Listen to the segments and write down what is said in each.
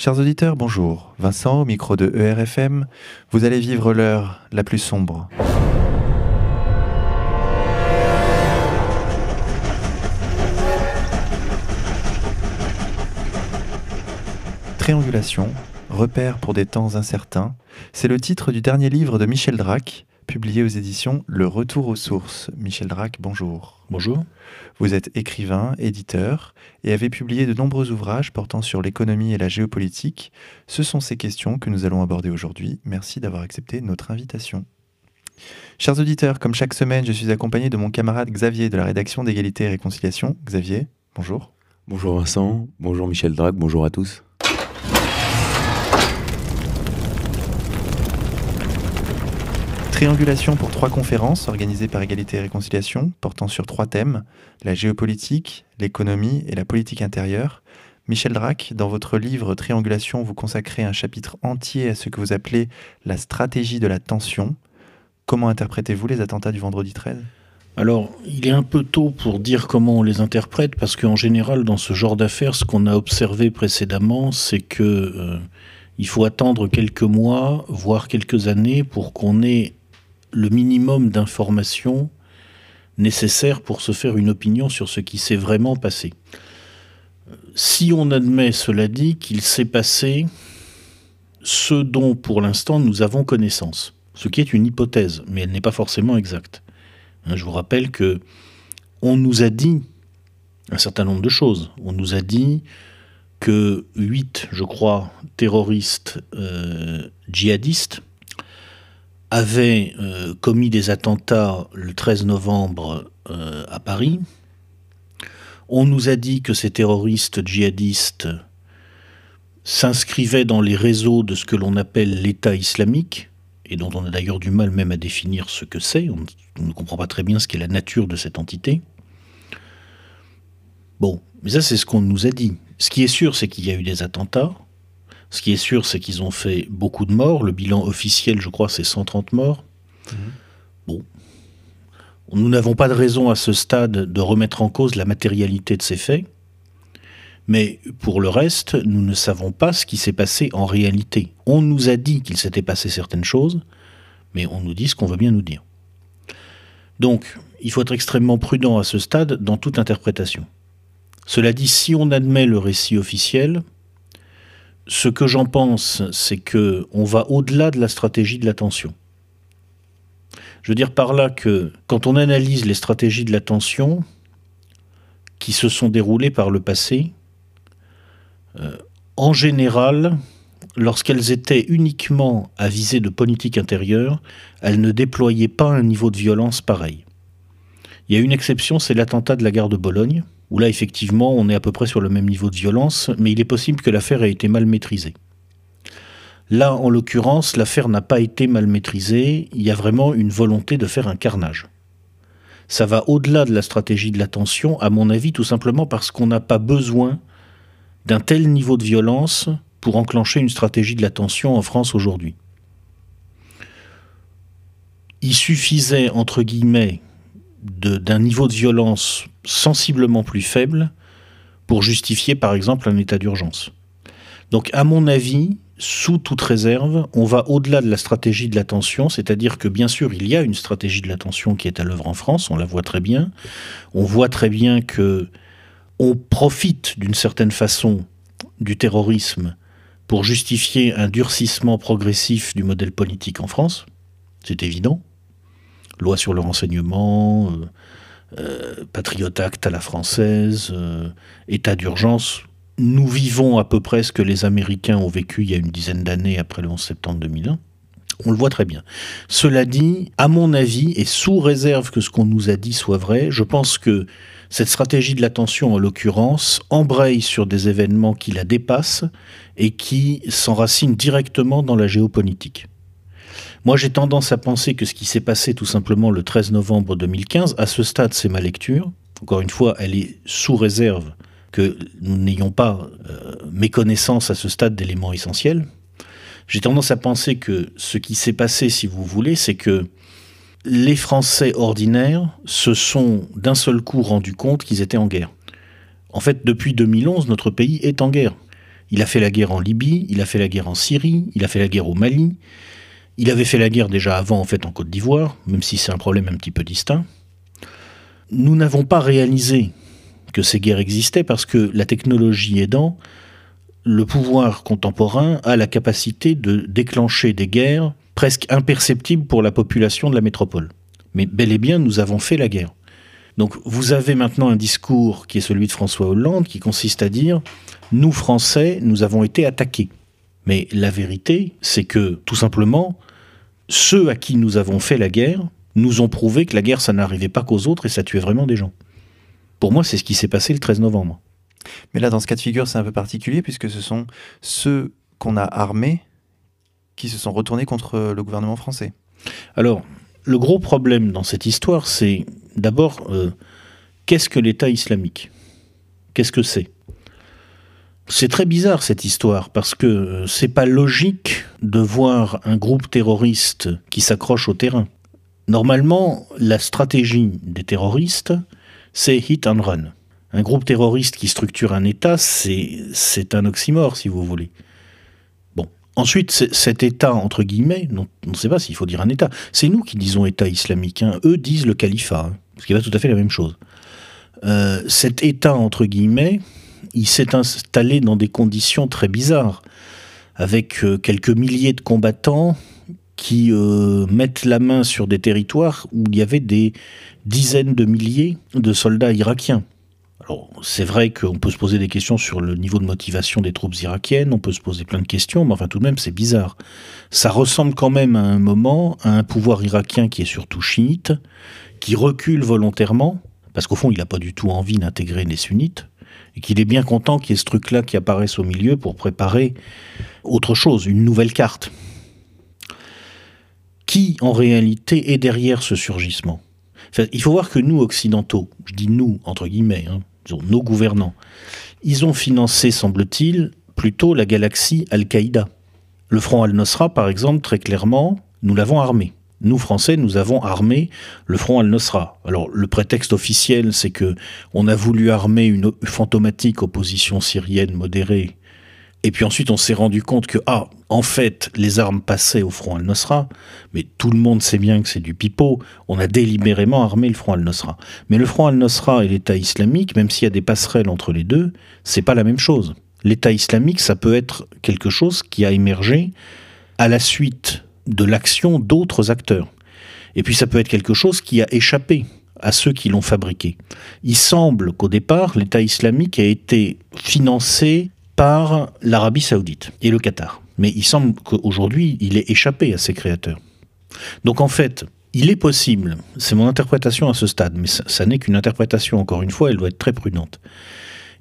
Chers auditeurs, bonjour. Vincent, au micro de ERFM, vous allez vivre l'heure la plus sombre. Triangulation, repère pour des temps incertains, c'est le titre du dernier livre de Michel Drac, publié aux éditions Le Retour aux sources. Michel Drac, bonjour. Bonjour. Vous êtes écrivain, éditeur et avez publié de nombreux ouvrages portant sur l'économie et la géopolitique. Ce sont ces questions que nous allons aborder aujourd'hui. Merci d'avoir accepté notre invitation. Chers auditeurs, comme chaque semaine, je suis accompagné de mon camarade Xavier de la rédaction d'égalité et réconciliation. Xavier, bonjour. Bonjour Vincent, bonjour Michel Drac, bonjour à tous. Triangulation pour trois conférences organisées par Égalité et Réconciliation, portant sur trois thèmes, la géopolitique, l'économie et la politique intérieure. Michel Drac, dans votre livre Triangulation, vous consacrez un chapitre entier à ce que vous appelez la stratégie de la tension. Comment interprétez-vous les attentats du vendredi 13 alors, il est un peu tôt pour dire comment on les interprète, parce qu'en général, dans ce genre d'affaires, ce qu'on a observé précédemment, c'est que euh, il faut attendre quelques mois, voire quelques années, pour qu'on ait le minimum d'informations nécessaires pour se faire une opinion sur ce qui s'est vraiment passé. Si on admet, cela dit, qu'il s'est passé ce dont pour l'instant nous avons connaissance, ce qui est une hypothèse, mais elle n'est pas forcément exacte. Hein, je vous rappelle que on nous a dit un certain nombre de choses. On nous a dit que huit, je crois, terroristes euh, djihadistes avait euh, commis des attentats le 13 novembre euh, à Paris. On nous a dit que ces terroristes djihadistes s'inscrivaient dans les réseaux de ce que l'on appelle l'État islamique, et dont on a d'ailleurs du mal même à définir ce que c'est. On, on ne comprend pas très bien ce qu'est la nature de cette entité. Bon, mais ça c'est ce qu'on nous a dit. Ce qui est sûr, c'est qu'il y a eu des attentats, ce qui est sûr, c'est qu'ils ont fait beaucoup de morts. Le bilan officiel, je crois, c'est 130 morts. Mhm. Bon. Nous n'avons pas de raison à ce stade de remettre en cause la matérialité de ces faits. Mais pour le reste, nous ne savons pas ce qui s'est passé en réalité. On nous a dit qu'il s'était passé certaines choses, mais on nous dit ce qu'on veut bien nous dire. Donc, il faut être extrêmement prudent à ce stade dans toute interprétation. Cela dit, si on admet le récit officiel, ce que j'en pense, c'est que on va au-delà de la stratégie de l'attention. Je veux dire par là que quand on analyse les stratégies de l'attention qui se sont déroulées par le passé, euh, en général, lorsqu'elles étaient uniquement à viser de politique intérieure, elles ne déployaient pas un niveau de violence pareil. Il y a une exception, c'est l'attentat de la gare de Bologne, où là, effectivement, on est à peu près sur le même niveau de violence, mais il est possible que l'affaire ait été mal maîtrisée. Là, en l'occurrence, l'affaire n'a pas été mal maîtrisée, il y a vraiment une volonté de faire un carnage. Ça va au-delà de la stratégie de l'attention, à mon avis, tout simplement parce qu'on n'a pas besoin d'un tel niveau de violence pour enclencher une stratégie de l'attention en France aujourd'hui. Il suffisait, entre guillemets, d'un niveau de violence sensiblement plus faible pour justifier par exemple un état d'urgence. Donc à mon avis, sous toute réserve, on va au-delà de la stratégie de l'attention, c'est-à-dire que bien sûr il y a une stratégie de l'attention qui est à l'œuvre en France, on la voit très bien. On voit très bien que on profite d'une certaine façon du terrorisme pour justifier un durcissement progressif du modèle politique en France, c'est évident loi sur le renseignement, euh, euh, Patriot Act à la française, euh, état d'urgence. Nous vivons à peu près ce que les Américains ont vécu il y a une dizaine d'années après le 11 septembre 2001. On le voit très bien. Cela dit, à mon avis, et sous réserve que ce qu'on nous a dit soit vrai, je pense que cette stratégie de l'attention, en l'occurrence, embraye sur des événements qui la dépassent et qui s'enracinent directement dans la géopolitique. Moi, j'ai tendance à penser que ce qui s'est passé tout simplement le 13 novembre 2015, à ce stade, c'est ma lecture. Encore une fois, elle est sous réserve que nous n'ayons pas euh, méconnaissance à ce stade d'éléments essentiels. J'ai tendance à penser que ce qui s'est passé, si vous voulez, c'est que les Français ordinaires se sont d'un seul coup rendus compte qu'ils étaient en guerre. En fait, depuis 2011, notre pays est en guerre. Il a fait la guerre en Libye, il a fait la guerre en Syrie, il a fait la guerre au Mali, il avait fait la guerre déjà avant en fait Côte d'Ivoire, même si c'est un problème un petit peu distinct. Nous n'avons pas réalisé que ces guerres existaient parce que la technologie aidant, le pouvoir contemporain a la capacité de déclencher des guerres presque imperceptibles pour la population de la métropole. Mais bel et bien, nous avons fait la guerre. Donc vous avez maintenant un discours qui est celui de François Hollande qui consiste à dire nous Français, nous avons été attaqués. Mais la vérité, c'est que tout simplement, ceux à qui nous avons fait la guerre nous ont prouvé que la guerre, ça n'arrivait pas qu'aux autres et ça tuait vraiment des gens. Pour moi, c'est ce qui s'est passé le 13 novembre. Mais là, dans ce cas de figure, c'est un peu particulier puisque ce sont ceux qu'on a armés qui se sont retournés contre le gouvernement français. Alors, le gros problème dans cette histoire, c'est d'abord, euh, qu'est-ce que l'État islamique? Qu'est-ce que c'est? C'est très bizarre cette histoire parce que euh, c'est pas logique de voir un groupe terroriste qui s'accroche au terrain. Normalement, la stratégie des terroristes, c'est hit and run. Un groupe terroriste qui structure un État, c'est un oxymore, si vous voulez. Bon. Ensuite, cet État, entre guillemets, on ne sait pas s'il faut dire un État, c'est nous qui disons État islamique. Hein. Eux disent le califat, hein, ce qui va tout à fait la même chose. Euh, cet État, entre guillemets, il s'est installé dans des conditions très bizarres, avec euh, quelques milliers de combattants qui euh, mettent la main sur des territoires où il y avait des dizaines de milliers de soldats irakiens. Alors, c'est vrai qu'on peut se poser des questions sur le niveau de motivation des troupes irakiennes, on peut se poser plein de questions, mais enfin tout de même c'est bizarre. Ça ressemble quand même à un moment à un pouvoir irakien qui est surtout chiite, qui recule volontairement, parce qu'au fond il n'a pas du tout envie d'intégrer les sunnites, et qu'il est bien content qu'il y ait ce truc-là qui apparaisse au milieu pour préparer autre chose, une nouvelle carte. Qui, en réalité, est derrière ce surgissement? Il faut voir que nous, occidentaux, je dis nous, entre guillemets, hein, nos gouvernants, ils ont financé, semble-t-il, plutôt la galaxie Al-Qaïda. Le front Al-Nosra, par exemple, très clairement, nous l'avons armé nous Français, nous avons armé le front al-Nosra. Alors le prétexte officiel, c'est que on a voulu armer une fantomatique opposition syrienne modérée. Et puis ensuite, on s'est rendu compte que ah, en fait, les armes passaient au front al-Nosra, mais tout le monde sait bien que c'est du pipeau. On a délibérément armé le front al-Nosra. Mais le front al-Nosra et l'État islamique, même s'il y a des passerelles entre les deux, c'est pas la même chose. L'État islamique, ça peut être quelque chose qui a émergé à la suite de l'action d'autres acteurs. Et puis ça peut être quelque chose qui a échappé à ceux qui l'ont fabriqué. Il semble qu'au départ, l'État islamique a été financé par l'Arabie saoudite et le Qatar. Mais il semble qu'aujourd'hui, il ait échappé à ses créateurs. Donc en fait, il est possible, c'est mon interprétation à ce stade, mais ça, ça n'est qu'une interprétation, encore une fois, elle doit être très prudente.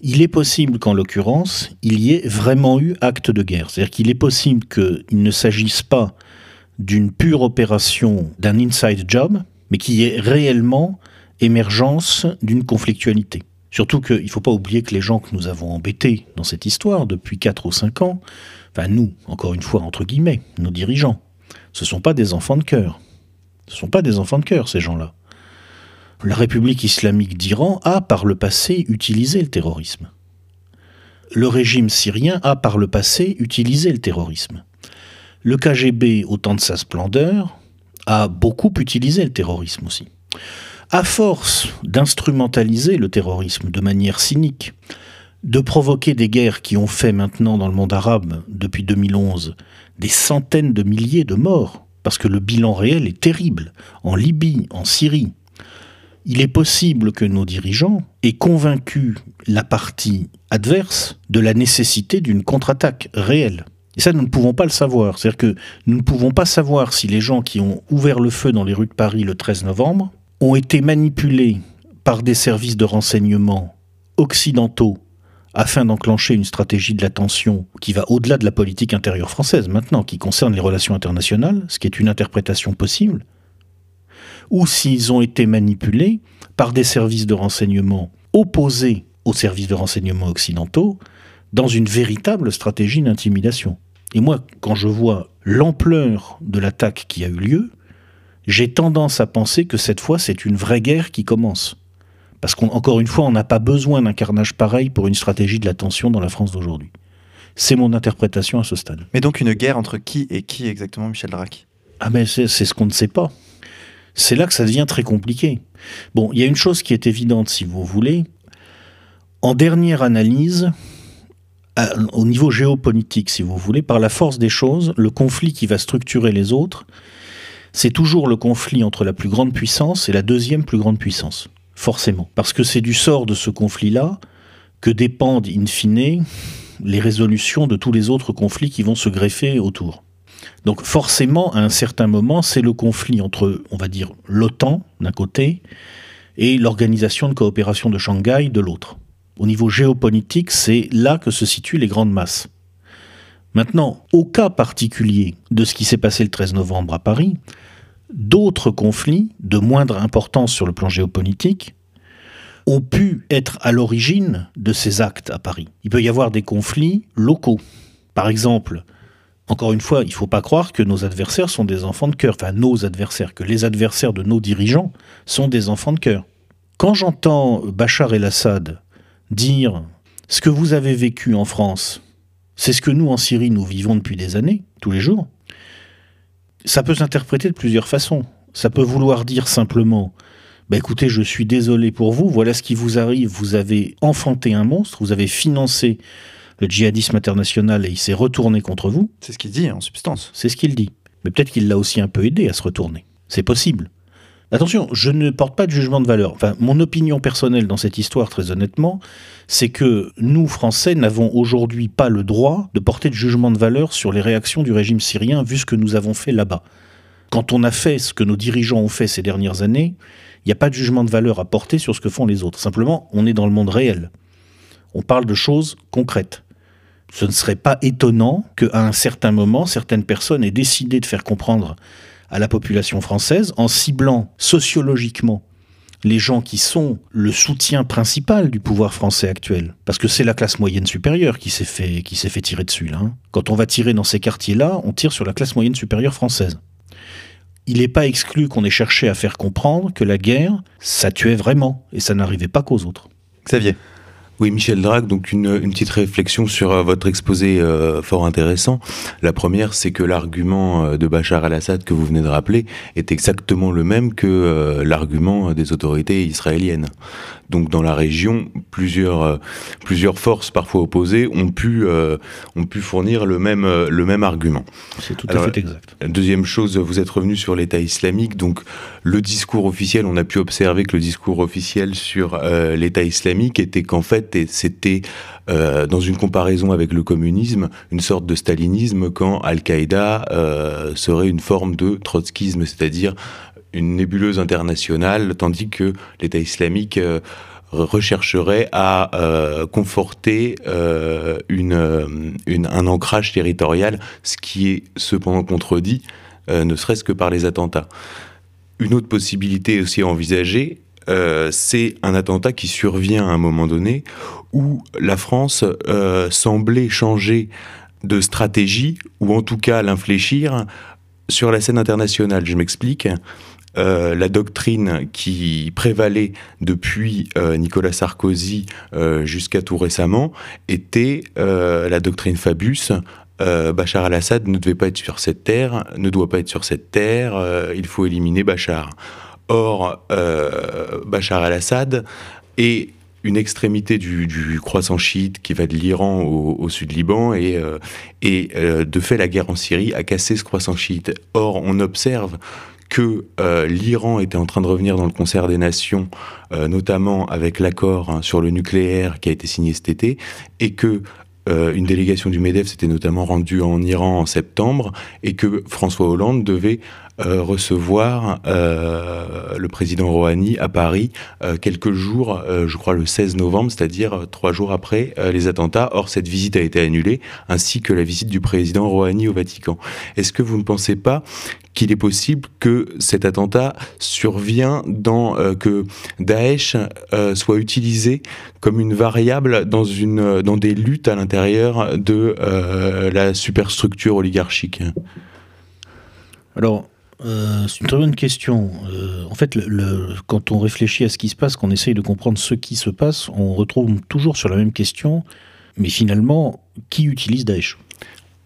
Il est possible qu'en l'occurrence, il y ait vraiment eu acte de guerre. C'est-à-dire qu'il est possible qu'il ne s'agisse pas d'une pure opération, d'un inside job, mais qui est réellement émergence d'une conflictualité. Surtout qu'il ne faut pas oublier que les gens que nous avons embêtés dans cette histoire depuis 4 ou 5 ans, enfin nous, encore une fois, entre guillemets, nos dirigeants, ce ne sont pas des enfants de cœur. Ce ne sont pas des enfants de cœur, ces gens-là. La République islamique d'Iran a par le passé utilisé le terrorisme. Le régime syrien a par le passé utilisé le terrorisme. Le KGB, au temps de sa splendeur, a beaucoup utilisé le terrorisme aussi. À force d'instrumentaliser le terrorisme de manière cynique, de provoquer des guerres qui ont fait maintenant dans le monde arabe, depuis 2011, des centaines de milliers de morts, parce que le bilan réel est terrible, en Libye, en Syrie, il est possible que nos dirigeants aient convaincu la partie adverse de la nécessité d'une contre-attaque réelle. Et ça, nous ne pouvons pas le savoir. C'est-à-dire que nous ne pouvons pas savoir si les gens qui ont ouvert le feu dans les rues de Paris le 13 novembre ont été manipulés par des services de renseignement occidentaux afin d'enclencher une stratégie de l'attention qui va au-delà de la politique intérieure française maintenant, qui concerne les relations internationales, ce qui est une interprétation possible, ou s'ils ont été manipulés par des services de renseignement opposés aux services de renseignement occidentaux dans une véritable stratégie d'intimidation. Et moi, quand je vois l'ampleur de l'attaque qui a eu lieu, j'ai tendance à penser que cette fois, c'est une vraie guerre qui commence. Parce qu'encore une fois, on n'a pas besoin d'un carnage pareil pour une stratégie de la tension dans la France d'aujourd'hui. C'est mon interprétation à ce stade. Mais donc une guerre entre qui et qui exactement, Michel Drac? Ah mais c'est ce qu'on ne sait pas. C'est là que ça devient très compliqué. Bon, il y a une chose qui est évidente, si vous voulez. En dernière analyse, au niveau géopolitique, si vous voulez, par la force des choses, le conflit qui va structurer les autres, c'est toujours le conflit entre la plus grande puissance et la deuxième plus grande puissance. Forcément. Parce que c'est du sort de ce conflit-là que dépendent, in fine, les résolutions de tous les autres conflits qui vont se greffer autour. Donc forcément, à un certain moment, c'est le conflit entre, on va dire, l'OTAN d'un côté et l'Organisation de coopération de Shanghai de l'autre. Au niveau géopolitique, c'est là que se situent les grandes masses. Maintenant, au cas particulier de ce qui s'est passé le 13 novembre à Paris, d'autres conflits de moindre importance sur le plan géopolitique ont pu être à l'origine de ces actes à Paris. Il peut y avoir des conflits locaux. Par exemple, encore une fois, il ne faut pas croire que nos adversaires sont des enfants de cœur, enfin nos adversaires, que les adversaires de nos dirigeants sont des enfants de cœur. Quand j'entends Bachar el-Assad dire ce que vous avez vécu en France, c'est ce que nous en Syrie nous vivons depuis des années, tous les jours, ça peut s'interpréter de plusieurs façons. Ça peut vouloir dire simplement bah écoutez, je suis désolé pour vous, voilà ce qui vous arrive, vous avez enfanté un monstre, vous avez financé le djihadisme international et il s'est retourné contre vous. C'est ce qu'il dit en substance. C'est ce qu'il dit. Mais peut-être qu'il l'a aussi un peu aidé à se retourner. C'est possible. Attention, je ne porte pas de jugement de valeur. Mon opinion personnelle dans cette histoire, très honnêtement, c'est que nous, Français, n'avons aujourd'hui pas le droit de porter de jugement de valeur sur les réactions du régime syrien, vu ce que nous avons fait là-bas. Quand on a fait ce que nos dirigeants ont fait ces dernières années, il n'y a pas de jugement de valeur à porter sur ce que font les autres. Simplement, on est dans le monde réel. On parle de choses concrètes. Ce ne serait pas étonnant qu'à un certain moment, certaines personnes aient décidé de faire comprendre à la population française, en ciblant sociologiquement les gens qui sont le soutien principal du pouvoir français actuel. Parce que c'est la classe moyenne supérieure qui s'est fait, qui s'est fait tirer dessus. Là, hein. Quand on va tirer dans ces quartiers-là, on tire sur la classe moyenne supérieure française. Il n'est pas exclu qu'on ait cherché à faire comprendre que la guerre, ça tuait vraiment, et ça n'arrivait pas qu'aux autres. Xavier oui, Michel Drac, donc une, petite réflexion sur euh, votre exposé euh, fort intéressant. La première, c'est que l'argument euh, de Bachar al-Assad que vous venez de rappeler est exactement le même que l'argument des autorités israéliennes. Donc dans la région, plusieurs, plusieurs forces parfois opposées ont pu, ont pu fournir le même, le même argument. C'est tout à fait exact. Deuxième chose, vous êtes revenu sur l'État islamique. Donc le discours officiel, on a pu observer que le discours officiel sur l'État islamique était qu'en fait, c'était euh, dans une comparaison avec le communisme, une sorte de stalinisme quand Al-Qaïda euh, serait une forme de trotskisme, c'est-à-dire une nébuleuse internationale, tandis que l'État islamique euh, rechercherait à conforter un ancrage territorial, ce qui est cependant contredit, ne serait-ce que par les attentats. Une autre possibilité aussi envisagée euh, c'est un attentat qui survient à un moment donné où la France euh, semblait changer de stratégie, ou en tout cas l'infléchir, sur la scène internationale. Je m'explique. Euh, la doctrine qui prévalait depuis Nicolas Sarkozy jusqu'à tout récemment était la doctrine Fabius. Bachar al-Assad ne devait pas être sur cette terre, ne doit pas être sur cette terre, il faut éliminer Bachar. Or, euh, Bachar el-Assad est une extrémité du, croissant chiite qui va de l'Iran au, sud Liban et, euh, euh, de fait la guerre en Syrie a cassé ce croissant chiite. Or, on observe que l'Iran était en train de revenir dans le concert des nations, notamment avec l'accord hein, sur le nucléaire qui a été signé cet été, et que une délégation du MEDEF s'était notamment rendue en Iran en septembre, et que François Hollande devait euh, recevoir euh, le président Rouhani à Paris euh, quelques jours, je crois le 16 novembre, c'est-à-dire trois jours après les attentats. Or, cette visite a été annulée, ainsi que la visite du président Rouhani au Vatican. Est-ce que vous ne pensez pas qu'il est possible que cet attentat survient dans que Daesh soit utilisé comme une variable dans une dans des luttes à l'intérieur de la superstructure oligarchique? Alors, euh, c'est une très bonne question. Euh, en fait, quand on réfléchit à ce qui se passe, qu'on essaye de comprendre ce qui se passe, on retrouve toujours sur la même question Mais finalement, qui utilise Daesh?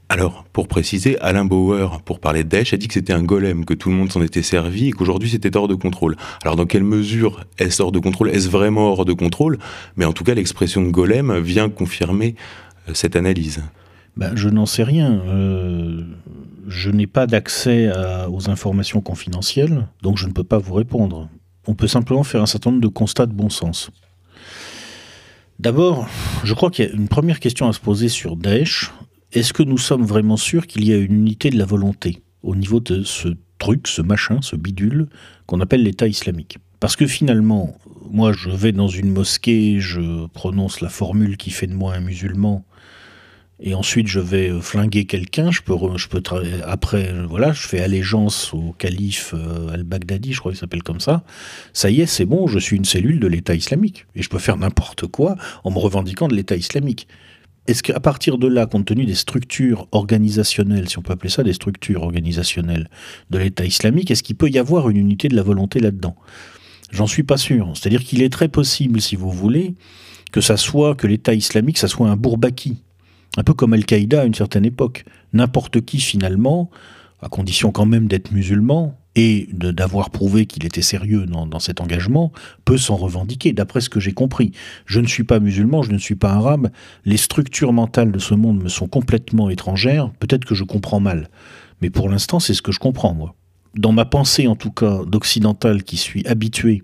Alors, pour préciser, Alain Bauer, pour parler de Daesh, a dit que c'était un golem, que tout le monde s'en était servi et qu'aujourd'hui c'était hors de contrôle. Alors, dans quelle mesure est-ce hors de contrôle? Est-ce vraiment hors de contrôle? Mais en tout cas, l'expression golem vient confirmer euh, cette analyse. Ben, je n'en sais rien. Euh, je n'ai pas d'accès aux informations confidentielles, donc je ne peux pas vous répondre. On peut simplement faire un certain nombre de constats de bon sens. D'abord, je crois qu'il y a une première question à se poser sur Daesh est-ce que nous sommes vraiment sûrs qu'il y a une unité de la volonté au niveau de ce truc, ce machin, ce bidule qu'on appelle l'État islamique? Parce que finalement, moi je vais dans une mosquée, je prononce la formule qui fait de moi un musulman, et ensuite je vais euh, flinguer quelqu'un, je peux, je peux après, voilà, je fais allégeance au calife euh, al-Baghdadi, je crois qu'il s'appelle comme ça. Ça y est, c'est bon, je suis une cellule de l'État islamique et je peux faire n'importe quoi en me revendiquant de l'État islamique. Est-ce qu'à partir de là, compte tenu des structures organisationnelles, si on peut appeler ça des structures organisationnelles de l'État islamique, est-ce qu'il peut y avoir une unité de la volonté là-dedans? J'en suis pas sûr. C'est-à-dire qu'il est très possible, si vous voulez, que ça soit que l'État islamique, ça soit un bourbaki, un peu comme Al-Qaïda à une certaine époque. N'importe qui finalement, à condition quand même d'être musulman, et d'avoir prouvé qu'il était sérieux dans, cet engagement, peut s'en revendiquer, d'après ce que j'ai compris. Je ne suis pas musulman, je ne suis pas arabe, les structures mentales de ce monde me sont complètement étrangères, peut-être que je comprends mal, mais pour l'instant c'est ce que je comprends, moi. Dans ma pensée en tout cas d'occidental qui suis habitué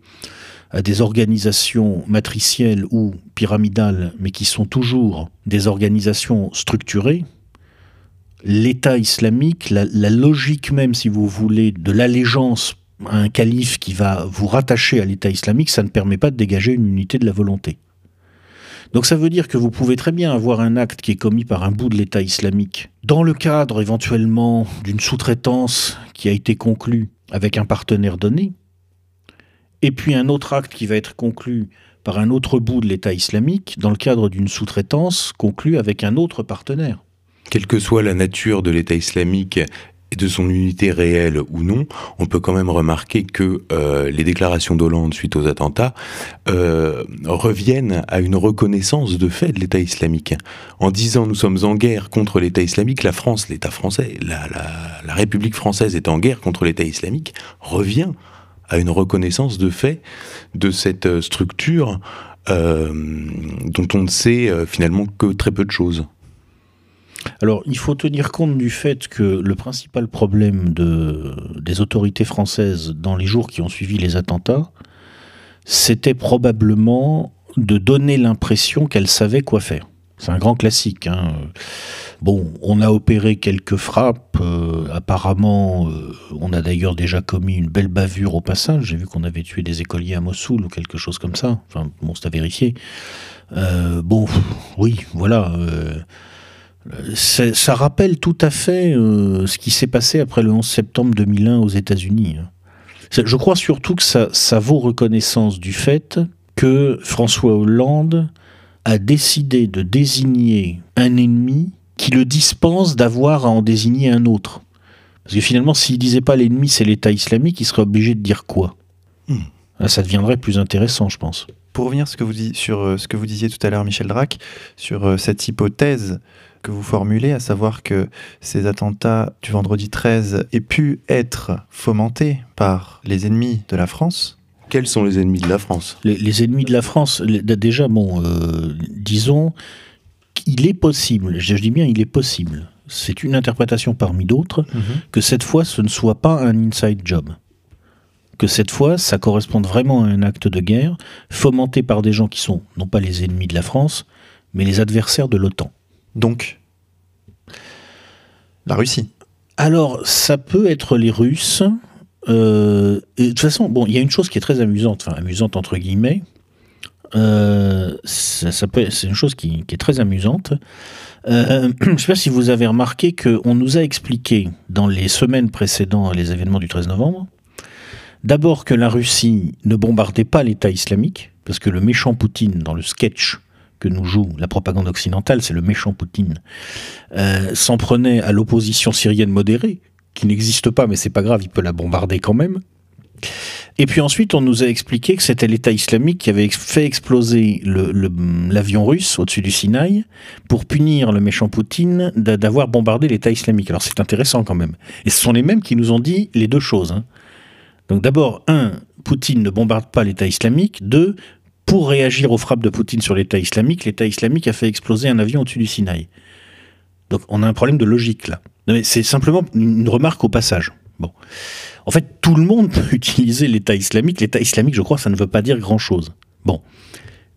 à des organisations matricielles ou pyramidales, mais qui sont toujours des organisations structurées, l'État islamique, la, logique même, si vous voulez, de l'allégeance à un calife qui va vous rattacher à l'État islamique, ça ne permet pas de dégager une unité de la volonté. Donc ça veut dire que vous pouvez très bien avoir un acte qui est commis par un bout de l'État islamique, dans le cadre éventuellement d'une sous-traitance qui a été conclue avec un partenaire donné, et puis un autre acte qui va être conclu par un autre bout de l'État islamique dans le cadre d'une sous-traitance conclue avec un autre partenaire. Quelle que soit la nature de l'État islamique et de son unité réelle ou non, on peut quand même remarquer que euh, les déclarations d'Hollande suite aux attentats euh, reviennent à une reconnaissance de fait de l'État islamique. En disant nous sommes en guerre contre l'État islamique, la France, l'État français, la, la, République française est en guerre contre l'État islamique, revient à une reconnaissance de fait de cette structure euh, dont on ne sait finalement que très peu de choses. Alors, il faut tenir compte du fait que le principal problème des autorités françaises dans les jours qui ont suivi les attentats, c'était probablement de donner l'impression qu'elles savaient quoi faire. C'est un grand classique. Hein. Bon, on a opéré quelques frappes. Euh, apparemment, euh, on a d'ailleurs déjà commis une belle bavure au passage. J'ai vu qu'on avait tué des écoliers à Mossoul ou quelque chose comme ça. Enfin, bon, c'est à vérifier. Euh, bon, oui, voilà ça rappelle tout à fait ce qui s'est passé après le 11 septembre 2001 aux États-Unis. Je crois surtout que ça, ça vaut reconnaissance du fait que François Hollande a décidé de désigner un ennemi qui le dispense d'avoir à en désigner un autre. Parce que finalement, s'il disait pas l'ennemi, c'est l'État islamique, il serait obligé de dire quoi? Hmm. Ça deviendrait plus intéressant, je pense. Pour revenir sur euh, ce que vous disiez tout à l'heure, Michel Drac, sur euh, cette hypothèse que vous formulez, à savoir que ces attentats du vendredi 13 aient pu être fomentés par les ennemis de la France. Quels sont les ennemis de la France? Les, ennemis de la France, déjà, bon, euh, disons qu'il est possible, je dis bien il est possible, c'est une interprétation parmi d'autres, mhm. que cette fois ce ne soit pas un inside job. Que cette fois, ça corresponde vraiment à un acte de guerre fomenté par des gens qui sont non pas les ennemis de la France, mais les adversaires de l'OTAN. Donc, la Russie. Alors, ça peut être les Russes. Euh, de toute façon, bon, il y a une chose qui est très amusante, enfin amusante entre guillemets. Euh, ça, c'est une chose qui, est très amusante. Euh, je ne sais pas si vous avez remarqué qu'on nous a expliqué dans les semaines précédant les événements du 13 novembre, d'abord que la Russie ne bombardait pas l'État islamique, parce que le méchant Poutine, dans le sketch que nous joue la propagande occidentale, c'est le méchant Poutine, s'en prenait à l'opposition syrienne modérée, qui n'existe pas, mais c'est pas grave, il peut la bombarder quand même. Et puis ensuite, on nous a expliqué que c'était l'État islamique qui avait fait exploser l'avion russe au-dessus du Sinaï pour punir le méchant Poutine d'avoir bombardé l'État islamique. Alors c'est intéressant quand même. Et ce sont les mêmes qui nous ont dit les deux choses. Hein. Donc d'abord, un, Poutine ne bombarde pas l'État islamique. Deux, pour réagir aux frappes de Poutine sur l'État islamique, l'État islamique a fait exploser un avion au-dessus du Sinaï. Donc on a un problème de logique là. C'est simplement une remarque au passage. Bon. En fait, tout le monde peut utiliser l'État islamique. L'État islamique, je crois, ça ne veut pas dire grand-chose. Bon.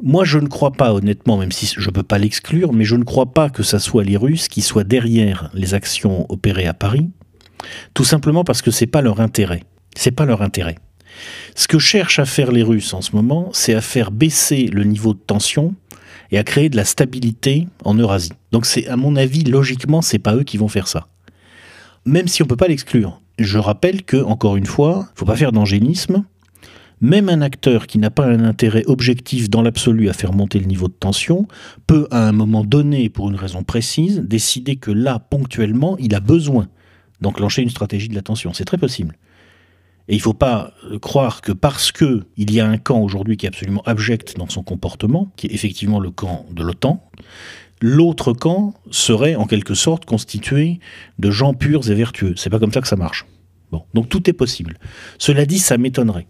Moi, je ne crois pas, honnêtement, même si je ne peux pas l'exclure, mais je ne crois pas que ça soit les Russes qui soient derrière les actions opérées à Paris, tout simplement parce que c'est pas leur intérêt. C'est pas leur intérêt. Ce que cherchent à faire les Russes en ce moment, c'est à faire baisser le niveau de tension et à créer de la stabilité en Eurasie. Donc c'est à mon avis logiquement c'est pas eux qui vont faire ça. Même si on peut pas l'exclure. Je rappelle que encore une fois, faut pas faire d'angélisme. Même un acteur qui n'a pas un intérêt objectif dans l'absolu à faire monter le niveau de tension peut à un moment donné, pour une raison précise, décider que là, ponctuellement, il a besoin d'enclencher une stratégie de la tension. C'est très possible. Et il ne faut pas euh, croire que parce que il y a un camp aujourd'hui qui est absolument abject dans son comportement, qui est effectivement le camp de l'OTAN, l'autre camp serait en quelque sorte constitué de gens purs et vertueux. C'est pas comme ça que ça marche. Bon, donc tout est possible. Cela dit, ça m'étonnerait.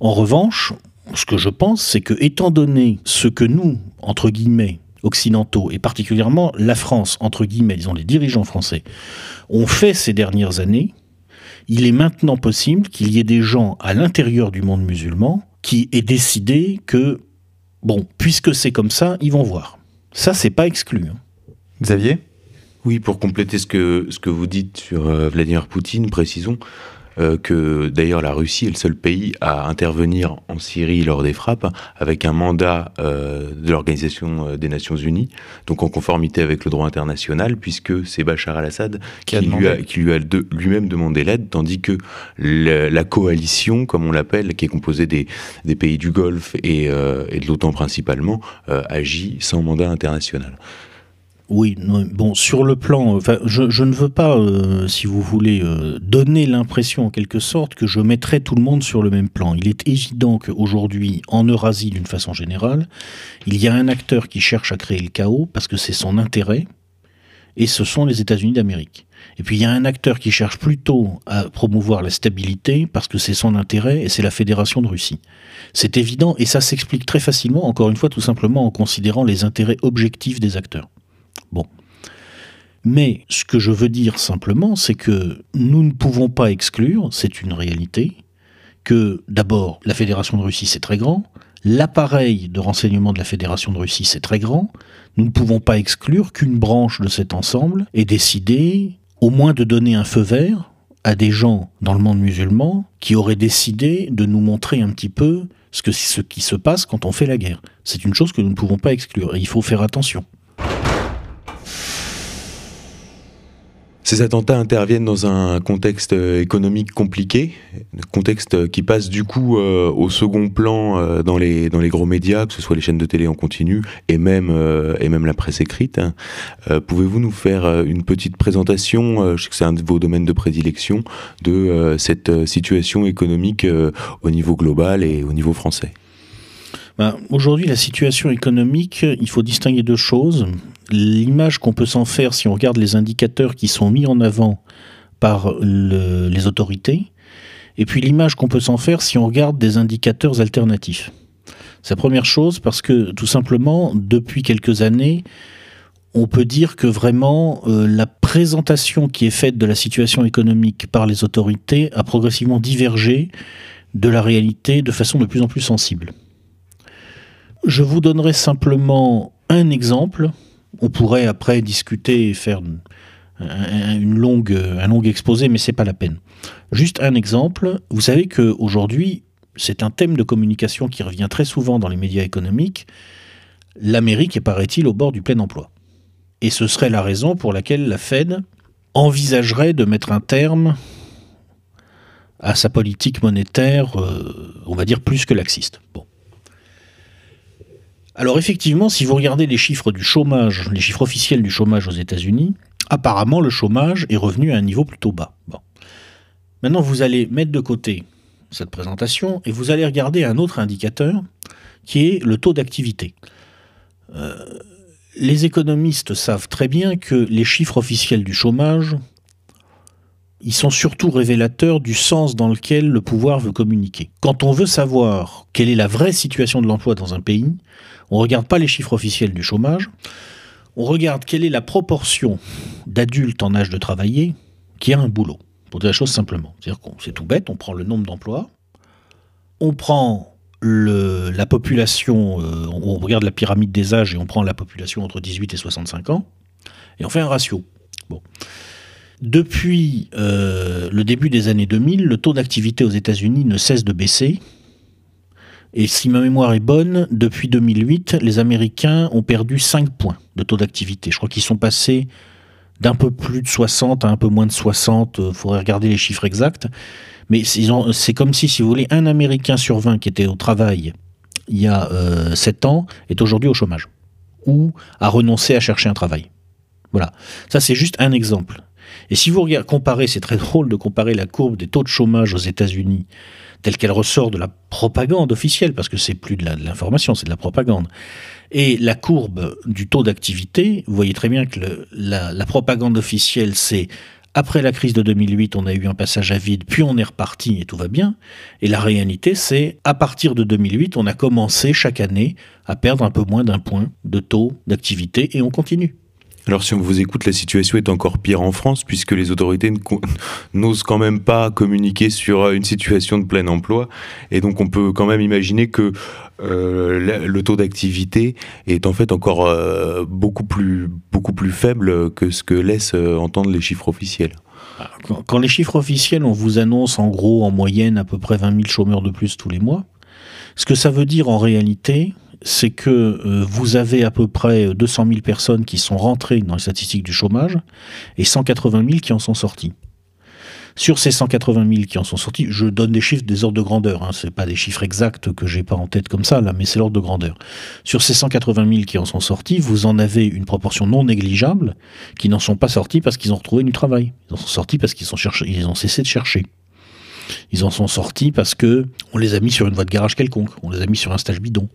En revanche, ce que je pense, c'est que étant donné ce que nous, entre guillemets, occidentaux, et particulièrement la France, entre guillemets, disons les dirigeants français, ont fait ces dernières années, il est maintenant possible qu'il y ait des gens à l'intérieur du monde musulman qui aient décidé que, bon, puisque c'est comme ça, ils vont voir. Ça, c'est pas exclu. Hein. Xavier? Oui, pour compléter ce que, ce que vous dites sur euh, Vladimir Poutine, précisons, que d'ailleurs la Russie est le seul pays à intervenir en Syrie lors des frappes avec un mandat euh, de l'Organisation euh, des Nations Unies, donc en conformité avec le droit international, puisque c'est Bachar al-Assad qui, lui a, qui lui a lui-même demandé l'aide, tandis que la coalition, comme on l'appelle, qui est composée des, des pays du Golfe et, et de l'OTAN principalement, agit sans mandat international. Oui, bon, sur le plan, enfin, je, ne veux pas, euh, si vous voulez, euh, donner l'impression en quelque sorte que je mettrai tout le monde sur le même plan. Il est évident qu'aujourd'hui, en Eurasie d'une façon générale, il y a un acteur qui cherche à créer le chaos parce que c'est son intérêt, et ce sont les États-Unis d'Amérique. Et puis il y a un acteur qui cherche plutôt à promouvoir la stabilité parce que c'est son intérêt et c'est la Fédération de Russie. C'est évident et ça s'explique très facilement, encore une fois, tout simplement en considérant les intérêts objectifs des acteurs. Bon. Mais ce que je veux dire simplement, c'est que nous ne pouvons pas exclure, c'est une réalité, que d'abord, la Fédération de Russie, c'est très grand, l'appareil de renseignement de la Fédération de Russie, c'est très grand, nous ne pouvons pas exclure qu'une branche de cet ensemble ait décidé au moins de donner un feu vert à des gens dans le monde musulman qui auraient décidé de nous montrer un petit peu ce, ce qui se passe quand on fait la guerre. C'est une chose que nous ne pouvons pas exclure et il faut faire attention. Ces attentats interviennent dans un contexte euh, économique compliqué, contexte qui passe du coup euh, au second plan euh, dans, les, dans les gros médias, que ce soit les chaînes de télé en continu et même, et même la presse écrite. Pouvez-vous nous faire une petite présentation, je sais que c'est un de vos domaines de prédilection, de cette situation économique au niveau global et au niveau français? Ben, Aujourd'hui, la situation économique, il faut distinguer deux choses l'image qu'on peut s'en faire si on regarde les indicateurs qui sont mis en avant par les autorités, et puis l'image qu'on peut s'en faire si on regarde des indicateurs alternatifs. C'est la première chose parce que tout simplement, depuis quelques années, on peut dire que vraiment euh, la présentation qui est faite de la situation économique par les autorités a progressivement divergé de la réalité de façon de plus en plus sensible. Je vous donnerai simplement un exemple on pourrait après discuter et faire un long exposé, mais c'est pas la peine. Juste un exemple. Vous savez qu'aujourd'hui, c'est un thème de communication qui revient très souvent dans les médias économiques. L'Amérique est, paraît-il, au bord du plein emploi. Et ce serait la raison pour laquelle la Fed envisagerait de mettre un terme à sa politique monétaire, euh, on va dire plus que laxiste. Bon. Alors effectivement, si vous regardez les chiffres du chômage, les chiffres officiels du chômage aux États-Unis, apparemment le chômage est revenu à un niveau plutôt bas. Maintenant, vous allez mettre de côté cette présentation et vous allez regarder un autre indicateur qui est le taux d'activité. Euh, les économistes savent très bien que les chiffres officiels du chômage, ils sont surtout révélateurs du sens dans lequel le pouvoir veut communiquer. Quand on veut savoir quelle est la vraie situation de l'emploi dans un pays, on ne regarde pas les chiffres officiels du chômage, on regarde quelle est la proportion d'adultes en âge de travailler qui a un boulot. Pour dire la chose simplement. C'est tout bête, on prend le nombre d'emplois, on prend la population, euh, on regarde la pyramide des âges et on prend la population entre 18 et 65 ans, et on fait un ratio. Depuis euh, le début des années 2000, le taux d'activité aux États-Unis ne cesse de baisser. Et si ma mémoire est bonne, depuis 2008, les Américains ont perdu 5 points de taux d'activité. Je crois qu'ils sont passés d'un peu plus de 60 à un peu moins de 60. Il faudrait regarder les chiffres exacts. Mais c'est comme si, si vous voulez, un Américain sur 20 qui était au travail il y a 7 euh, ans est aujourd'hui au chômage ou a renoncé à chercher un travail. Voilà. Ça, c'est juste un exemple. Et si vous comparez, c'est très drôle de comparer la courbe des taux de chômage aux États-Unis telle qu'elle ressort de la propagande officielle, parce que c'est plus de l'information, c'est de la propagande. Et la courbe du taux d'activité, vous voyez très bien que la, la propagande officielle, c'est après la crise de 2008, on a eu un passage à vide, puis on est reparti et tout va bien. Et la réalité, c'est à partir de 2008, on a commencé chaque année à perdre un peu moins d'un point de taux d'activité et on continue. Alors si on vous écoute, la situation est encore pire en France puisque les autorités n'osent quand même pas communiquer sur euh, une situation de plein emploi et donc on peut quand même imaginer que euh, le taux d'activité est en fait encore euh, beaucoup, plus, beaucoup plus faible que ce que laissent entendre les chiffres officiels. Quand les chiffres officiels, on vous annonce en gros en moyenne à peu près 20 000 chômeurs de plus tous les mois, ce que ça veut dire en réalité, c'est que euh, vous avez à peu près 200 000 personnes qui sont rentrées dans les statistiques du chômage et 180 000 qui en sont sorties. Sur ces 180 000 qui en sont sortis, je donne des chiffres des ordres de grandeur. Hein, c'est pas des chiffres exacts que j'ai pas en tête comme ça mais c'est l'ordre de grandeur. Sur ces 180 000 qui en sont sortis, vous en avez une proportion non négligeable qui n'en sont pas sortis parce qu'ils ont retrouvé du travail. Ils en sont sortis parce qu'ils ont cessé de chercher. Ils en sont sortis parce que on les a mis sur une voie de garage quelconque, on les a mis sur un stage bidon.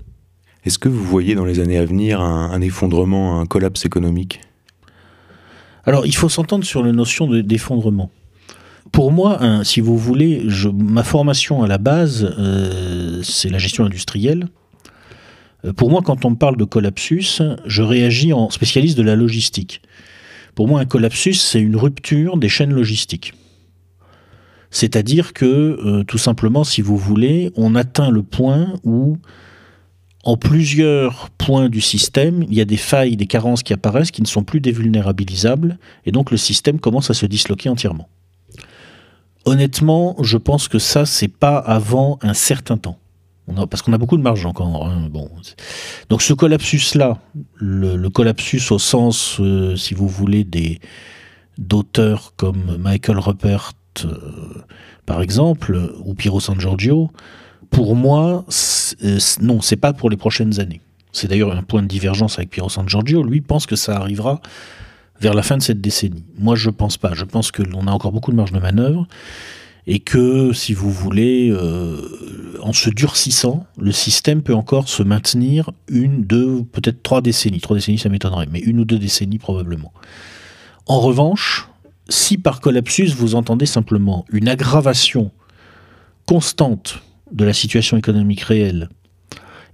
Est-ce que vous voyez dans les années à venir un, effondrement, un collapse économique? Alors, il faut s'entendre sur la notion d'effondrement. Pour moi, si vous voulez, ma formation à la base, euh, c'est la gestion industrielle. Euh, pour moi, quand on parle de collapsus, je réagis en spécialiste de la logistique. Pour moi, un collapsus, c'est une rupture des chaînes logistiques. C'est-à-dire que, euh, tout simplement, si vous voulez, on atteint le point où en plusieurs points du système, il y a des failles, des carences qui apparaissent qui ne sont plus dévulnérabilisables, et donc le système commence à se disloquer entièrement. Honnêtement, je pense que ça, c'est pas avant un certain temps. parce qu'on a beaucoup de marge encore. Hein. Donc ce collapsus-là, le, collapsus au sens, euh, si vous voulez, d'auteurs comme Michael Rupert, euh, par exemple, ou Piero San Giorgio, pour moi, euh, non, c'est pas pour les prochaines années. C'est d'ailleurs un point de divergence avec Piero San Giorgio. Lui pense que ça arrivera vers la fin de cette décennie. Moi, je pense pas. Je pense que l'on a encore beaucoup de marge de manœuvre et que, si vous voulez, euh, en se durcissant, le système peut encore se maintenir une, deux, peut-être trois décennies. Trois décennies, ça m'étonnerait, mais une ou deux décennies probablement. En revanche, si par collapsus vous entendez simplement une aggravation constante de la situation économique réelle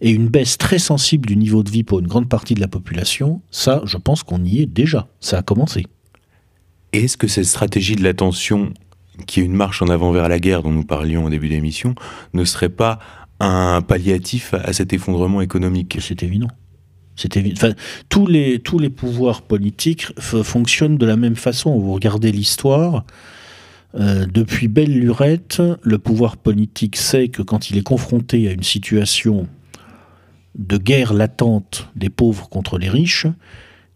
et une baisse très sensible du niveau de vie pour une grande partie de la population, ça, je pense qu'on y est déjà. Ça a commencé. Est-ce que cette stratégie de l'attention, qui est une marche en avant vers la guerre dont nous parlions au début de l'émission, ne serait pas un palliatif à cet effondrement économique? C'est évident. C'est évident. tous, les, tous les pouvoirs politiques fonctionnent de la même façon. Vous regardez l'histoire, euh, depuis belle lurette, le pouvoir politique sait que quand il est confronté à une situation de guerre latente des pauvres contre les riches,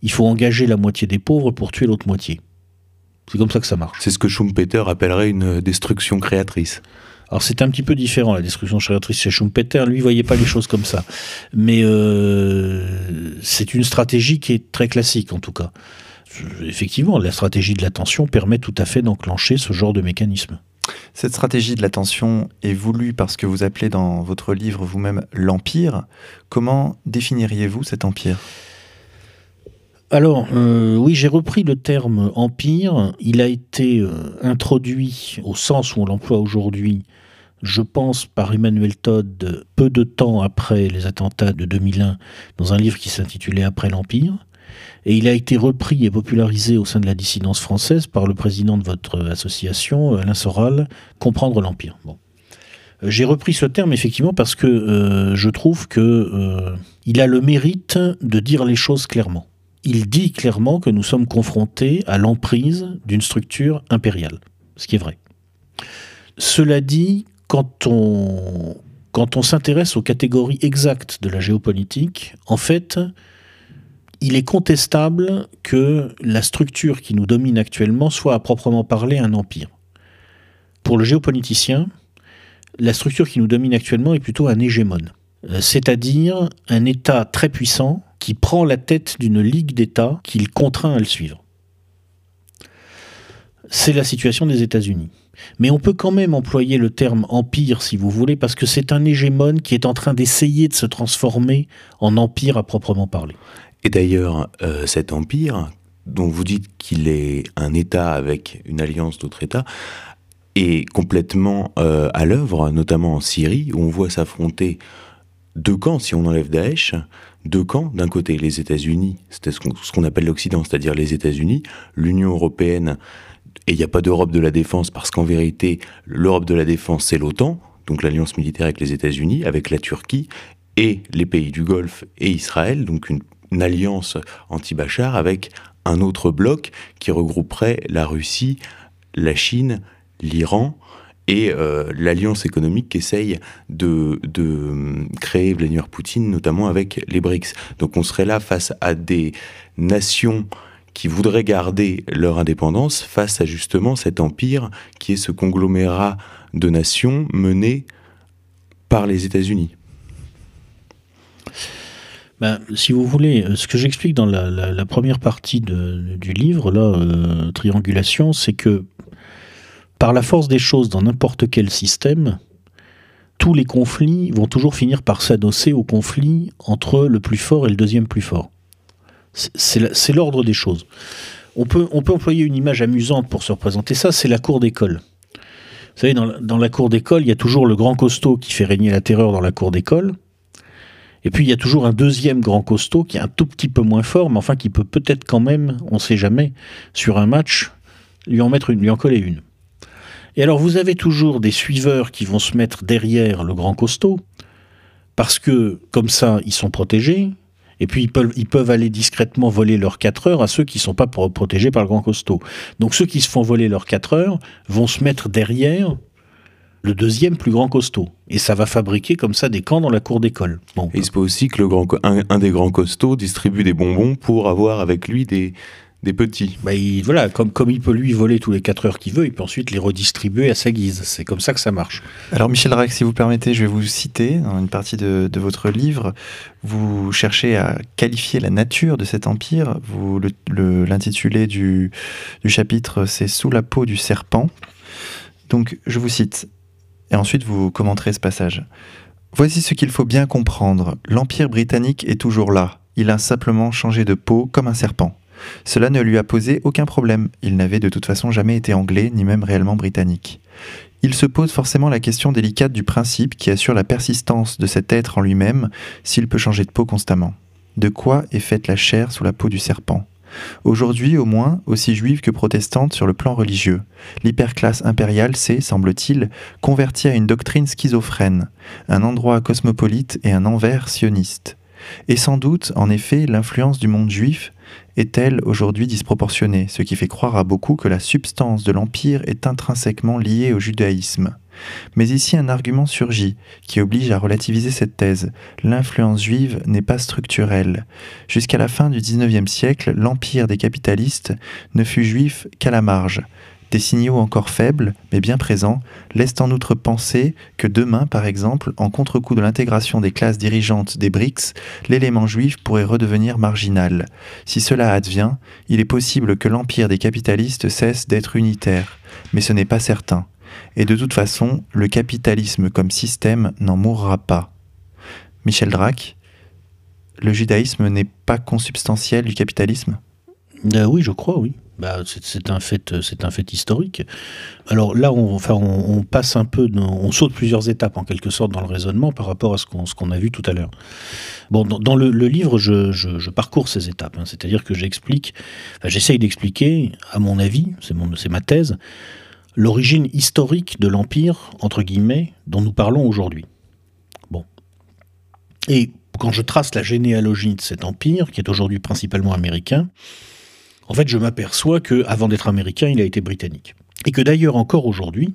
il faut engager la moitié des pauvres pour tuer l'autre moitié. C'est comme ça que ça marche. C'est ce que Schumpeter appellerait une destruction créatrice. Alors c'est un petit peu différent, la destruction créatrice chez Schumpeter, lui, il voyait pas les choses comme ça. Mais euh, c'est une stratégie qui est très classique, en tout cas effectivement, la stratégie de l'attention permet tout à fait d'enclencher ce genre de mécanisme. Cette stratégie de l'attention est voulue parce que vous appelez dans votre livre vous-même l'empire. Comment définiriez-vous cet empire? Alors, euh, oui, j'ai repris le terme empire. Il a été euh, introduit au sens où on l'emploie aujourd'hui, je pense, par Emmanuel Todd peu de temps après les attentats de 2001, dans un livre qui s'intitulait Après l'Empire. Et il a été repris et popularisé au sein de la dissidence française par le président de votre association, Alain Soral, Comprendre l'Empire. Bon. Euh, j'ai repris ce terme effectivement parce que je trouve que il a le mérite de dire les choses clairement il dit clairement que nous sommes confrontés à l'emprise d'une structure impériale, ce qui est vrai. Cela dit, quand on, quand on s'intéresse aux catégories exactes de la géopolitique, en fait, il est contestable que la structure qui nous domine actuellement soit à proprement parler un empire. Pour le géopoliticien, la structure qui nous domine actuellement est plutôt un hégémone, euh, c'est-à-dire un État très puissant qui prend la tête d'une ligue d'États qu'il contraint à le suivre. C'est la situation des États-Unis. Mais on peut quand même employer le terme empire, si vous voulez, parce que c'est un hégémone qui est en train d'essayer de se transformer en empire à proprement parler. Et d'ailleurs, euh, cet empire, dont vous dites qu'il est un État avec une alliance d'autres États, est complètement euh, à l'œuvre, notamment en Syrie, où on voit s'affronter deux camps, si on enlève Daesh, deux camps. D'un côté, les États-Unis, c'était ce qu'on appelle l'Occident, c'est-à-dire les États-Unis, l'Union européenne, et il n'y a pas d'Europe de la défense parce qu'en vérité, l'Europe de la défense, c'est l'OTAN, donc l'alliance militaire avec les États-Unis, avec la Turquie et les pays du Golfe et Israël, donc une, alliance anti-Bachar avec un autre bloc qui regrouperait la Russie, la Chine, l'Iran et euh, l'alliance économique qu'essaye de, de, créer Vladimir Poutine, notamment avec les BRICS. Donc on serait là face à des nations qui voudraient garder leur indépendance face à justement cet empire qui est ce conglomérat de nations mené par les États-Unis. Ben, si vous voulez, euh, ce que j'explique dans la, première partie du livre, là, euh, Triangulation, c'est que par la force des choses dans n'importe quel système, tous les conflits vont toujours finir par s'adosser au conflit entre le plus fort et le deuxième plus fort. C'est l'ordre des choses. On peut, on peut employer une image amusante pour se représenter ça, c'est la cour d'école. Vous savez, dans la cour d'école, il y a toujours le grand costaud qui fait régner la terreur dans la cour d'école. Et puis il y a toujours un deuxième grand costaud qui est un tout petit peu moins fort, mais enfin qui peut peut-être quand même, on ne sait jamais, sur un match, lui en mettre une, lui en coller une. Et alors vous avez toujours des suiveurs qui vont se mettre derrière le grand costaud, parce que comme ça, ils sont protégés, et puis ils peuvent, ils peuvent aller discrètement voler leurs 4 heures à ceux qui ne sont pas protégés par le grand costaud. Donc ceux qui se font voler leurs 4 heures vont se mettre derrière le deuxième plus grand costaud. Et ça va fabriquer comme ça des camps dans la cour d'école. Bon. Et il se peut aussi que le grand, un, des grands costauds distribue des bonbons pour avoir avec lui des, des petits. Bah, voilà, comme, comme il peut lui voler tous les 4 heures qu'il veut, il peut ensuite les redistribuer à sa guise. C'est comme ça que ça marche. Alors Michel Rack, si vous permettez, je vais vous citer dans une partie de, votre livre. Vous cherchez à qualifier la nature de cet empire. Vous l'intitulé du, du chapitre, c'est Sous la peau du serpent. Donc je vous cite, et ensuite vous commenterez ce passage. Voici ce qu'il faut bien comprendre. L'empire britannique est toujours là. Il a simplement changé de peau comme un serpent. Cela ne lui a posé aucun problème, il n'avait de toute façon jamais été anglais, ni même réellement britannique. Il se pose forcément la question délicate du principe qui assure la persistance de cet être en lui-même s'il peut changer de peau constamment. De quoi est faite la chair sous la peau du serpent? Aujourd'hui, au moins, aussi juive que protestante sur le plan religieux, l'hyperclasse impériale s'est, semble-t-il, convertie à une doctrine schizophrène, un endroit cosmopolite et un envers sioniste. Et sans doute, en effet, l'influence du monde juif est-elle aujourd'hui disproportionnée, ce qui fait croire à beaucoup que la substance de l'Empire est intrinsèquement liée au judaïsme. Mais ici un argument surgit, qui oblige à relativiser cette thèse. L'influence juive n'est pas structurelle. Jusqu'à la fin du XIXe siècle, l'empire des capitalistes ne fut juif qu'à la marge. Des signaux encore faibles, mais bien présents, laissent en outre penser que demain, par exemple, en contre-coup de l'intégration des classes dirigeantes des BRICS, l'élément juif pourrait redevenir marginal. Si cela advient, il est possible que l'empire des capitalistes cesse d'être unitaire, mais ce n'est pas certain. Et de toute façon, le capitalisme comme système n'en mourra pas. Michel Drac, le judaïsme n'est pas consubstantiel du capitalisme? Euh, Oui, je crois, oui. Bah, c'est un fait, c'est un fait historique. Alors là, on, enfin, passe un peu, on saute plusieurs étapes en quelque sorte dans le raisonnement par rapport à ce qu'on a vu tout à l'heure. Bon, dans, le, livre, je, parcours ces étapes, hein. c'est-à-dire que j'explique, j'essaye d'expliquer, à mon avis, c'est ma thèse, l'origine historique de l'empire entre guillemets dont nous parlons aujourd'hui. Bon, et quand je trace la généalogie de cet empire, qui est aujourd'hui principalement américain, en fait, je m'aperçois que, avant d'être américain, il a été britannique. Et que d'ailleurs, encore aujourd'hui,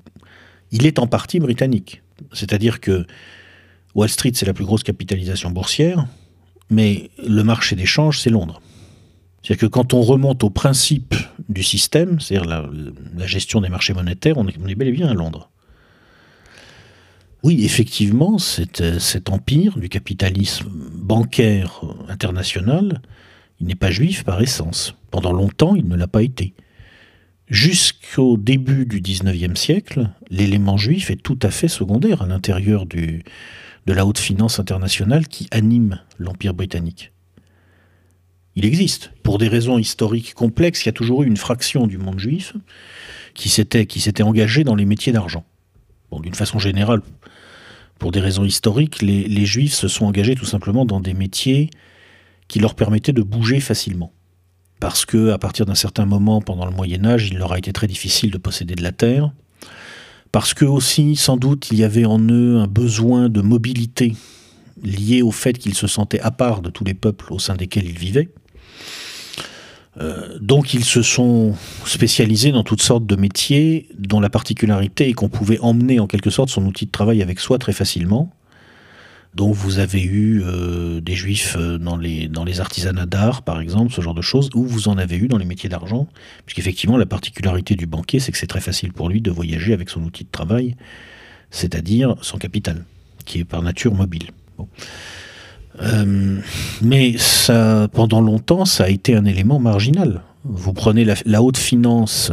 il est en partie britannique. C'est-à-dire que Wall Street, c'est la plus grosse capitalisation boursière, mais le marché d'échange, c'est Londres. C'est-à-dire que quand on remonte au principe du système, c'est-à-dire la, gestion des marchés monétaires, on est, bel et bien à Londres. Oui, effectivement, cet empire du capitalisme bancaire international, il n'est pas juif par essence. Pendant longtemps, il ne l'a pas été. Jusqu'au début du XIXe siècle, l'élément juif est tout à fait secondaire à l'intérieur de la haute finance internationale qui anime l'Empire britannique. Il existe. Pour des raisons historiques complexes, il y a toujours eu une fraction du monde juif qui s'était, engagée dans les métiers d'argent. Bon, d'une façon générale, pour des raisons historiques, les, juifs se sont engagés tout simplement dans des métiers qui leur permettaient de bouger facilement parce que à partir d'un certain moment pendant le Moyen Âge, il leur a été très difficile de posséder de la terre, parce que aussi sans doute il y avait en eux un besoin de mobilité lié au fait qu'ils se sentaient à part de tous les peuples au sein desquels ils vivaient. Euh, donc ils se sont spécialisés dans toutes sortes de métiers dont la particularité est qu'on pouvait emmener en quelque sorte son outil de travail avec soi très facilement donc vous avez eu euh, des juifs euh, dans les, dans les artisanats d'art, par exemple, ce genre de choses, ou vous en avez eu dans les métiers d'argent, puisqu'effectivement la particularité du banquier, c'est que c'est très facile pour lui de voyager avec son outil de travail, c'est-à-dire son capital, qui est par nature mobile. Euh, mais pendant longtemps, ça a été un élément marginal. Vous prenez la, la haute finance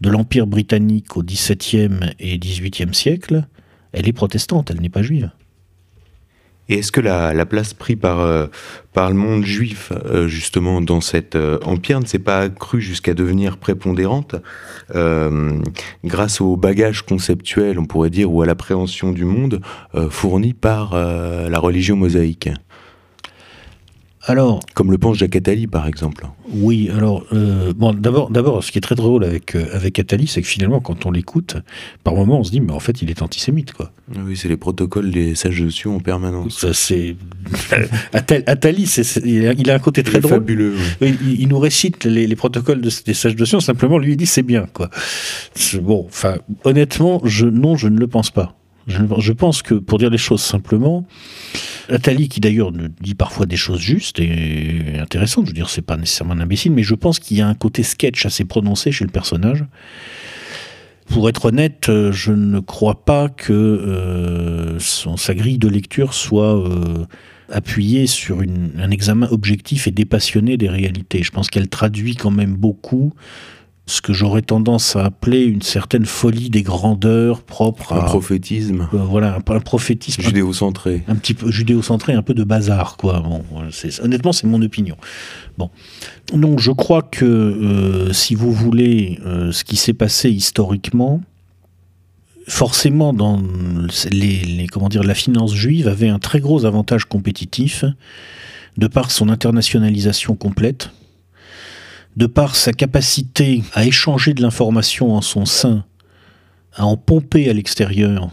de l'Empire britannique au XVIIe et XVIIIe siècle, elle est protestante, elle n'est pas juive. Et est-ce que la, place prise par, euh, par le monde juif, euh, justement, dans cet euh, empire, ne s'est pas accrue jusqu'à devenir prépondérante grâce au bagage conceptuel, on pourrait dire, ou à l'appréhension du monde fourni par la religion mosaïque? Alors, Comme le pense Jacques Attali, par exemple. Oui, alors, euh, bon, d'abord, d'abord, ce qui est très drôle avec, euh, avec Attali, c'est que finalement, quand on l'écoute, par moments, on se dit, mais en fait, il est antisémite, quoi. Oui, c'est les protocoles des sages de Sion en permanence. Ça, c'est. Attali, c'est, il a un côté très drôle. fabuleux. Il, nous récite les, les protocoles des sages de Sion, simplement, lui, il dit, c'est bien, quoi. Bon, enfin, honnêtement, je, non, je ne le pense pas. Je, pense que, pour dire les choses simplement, Attali, qui d'ailleurs dit parfois des choses justes et intéressantes, je veux dire, c'est pas nécessairement un imbécile, mais je pense qu'il y a un côté sketch assez prononcé chez le personnage. Pour être honnête, euh, je ne crois pas que euh, son, sa grille de lecture soit euh, appuyée sur un examen objectif et dépassionné des réalités. Je pense qu'elle traduit quand même beaucoup ce que j'aurais tendance à appeler une certaine folie des grandeurs propres à... Un prophétisme. Euh, voilà, un, un prophétisme. Judéo-centré. Un, petit peu judéo-centré, un peu de bazar, quoi. Bon, honnêtement, c'est mon opinion. Bon. Donc, je crois que, euh, si vous voulez, euh, ce qui s'est passé historiquement, forcément, dans les, les, comment dire, la finance juive avait un très gros avantage compétitif de par son internationalisation complète de par sa capacité à échanger de l'information en son sein, à en pomper à l'extérieur.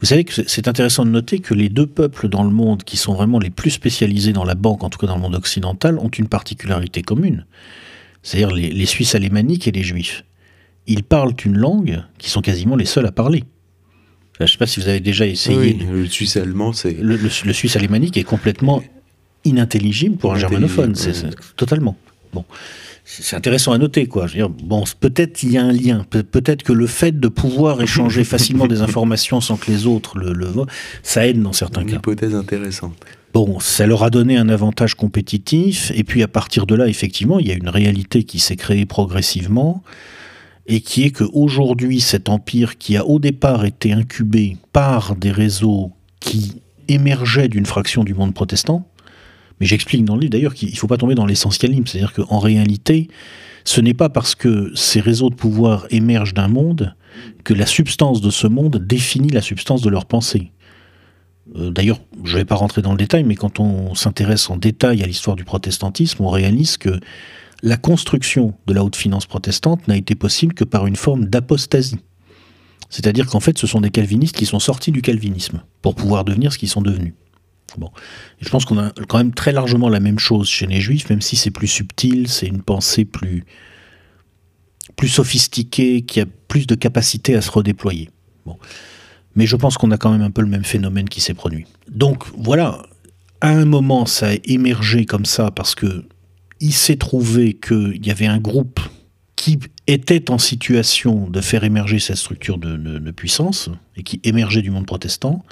Vous savez que c'est intéressant de noter que les deux peuples dans le monde qui sont vraiment les plus spécialisés dans la banque, en tout cas dans le monde occidental, ont une particularité commune. C'est-à-dire les, Suisses alémaniques et les Juifs. Ils parlent une langue qui sont quasiment les seuls à parler. Je ne sais pas si vous avez déjà essayé. le suisse allemand, c'est. Le, suisse alémanique est complètement inintelligible pour un germanophone, c'est totalement. Bon, c'est intéressant à noter, quoi. Je veux dire, bon, peut-être il y a un lien. peut-être que le fait de pouvoir échanger facilement des informations sans que les autres le, le ça aide dans certains cas. Hypothèse intéressante. Bon, ça leur a donné un avantage compétitif, et puis à partir de là, effectivement, il y a une réalité qui s'est créée progressivement, et qui est qu'aujourd'hui, cet empire qui a au départ été incubé par des réseaux qui émergeaient d'une fraction du monde protestant, mais j'explique dans le livre d'ailleurs qu'il ne faut pas tomber dans l'essentialisme, c'est-à-dire qu'en réalité, ce n'est pas parce que ces réseaux de pouvoir émergent d'un monde que la substance de ce monde définit la substance de leur pensée. Euh, d'ailleurs, je ne vais pas rentrer dans le détail, mais quand on s'intéresse en détail à l'histoire du protestantisme, on réalise que la construction de la haute finance protestante n'a été possible que par une forme d'apostasie. C'est-à-dire qu'en fait, ce sont des calvinistes qui sont sortis du calvinisme pour pouvoir devenir ce qu'ils sont devenus. Bon. je pense qu'on a quand même très largement la même chose chez les juifs, même si c'est plus subtil, c'est une pensée plus, plus sophistiquée, qui a plus de capacité à se redéployer. Bon. Mais je pense qu'on a quand même un peu le même phénomène qui s'est produit. Donc voilà, à un moment, ça a émergé comme ça parce que il s'est trouvé qu'il y avait un groupe qui était en situation de faire émerger cette structure de, puissance et qui émergeait du monde protestant.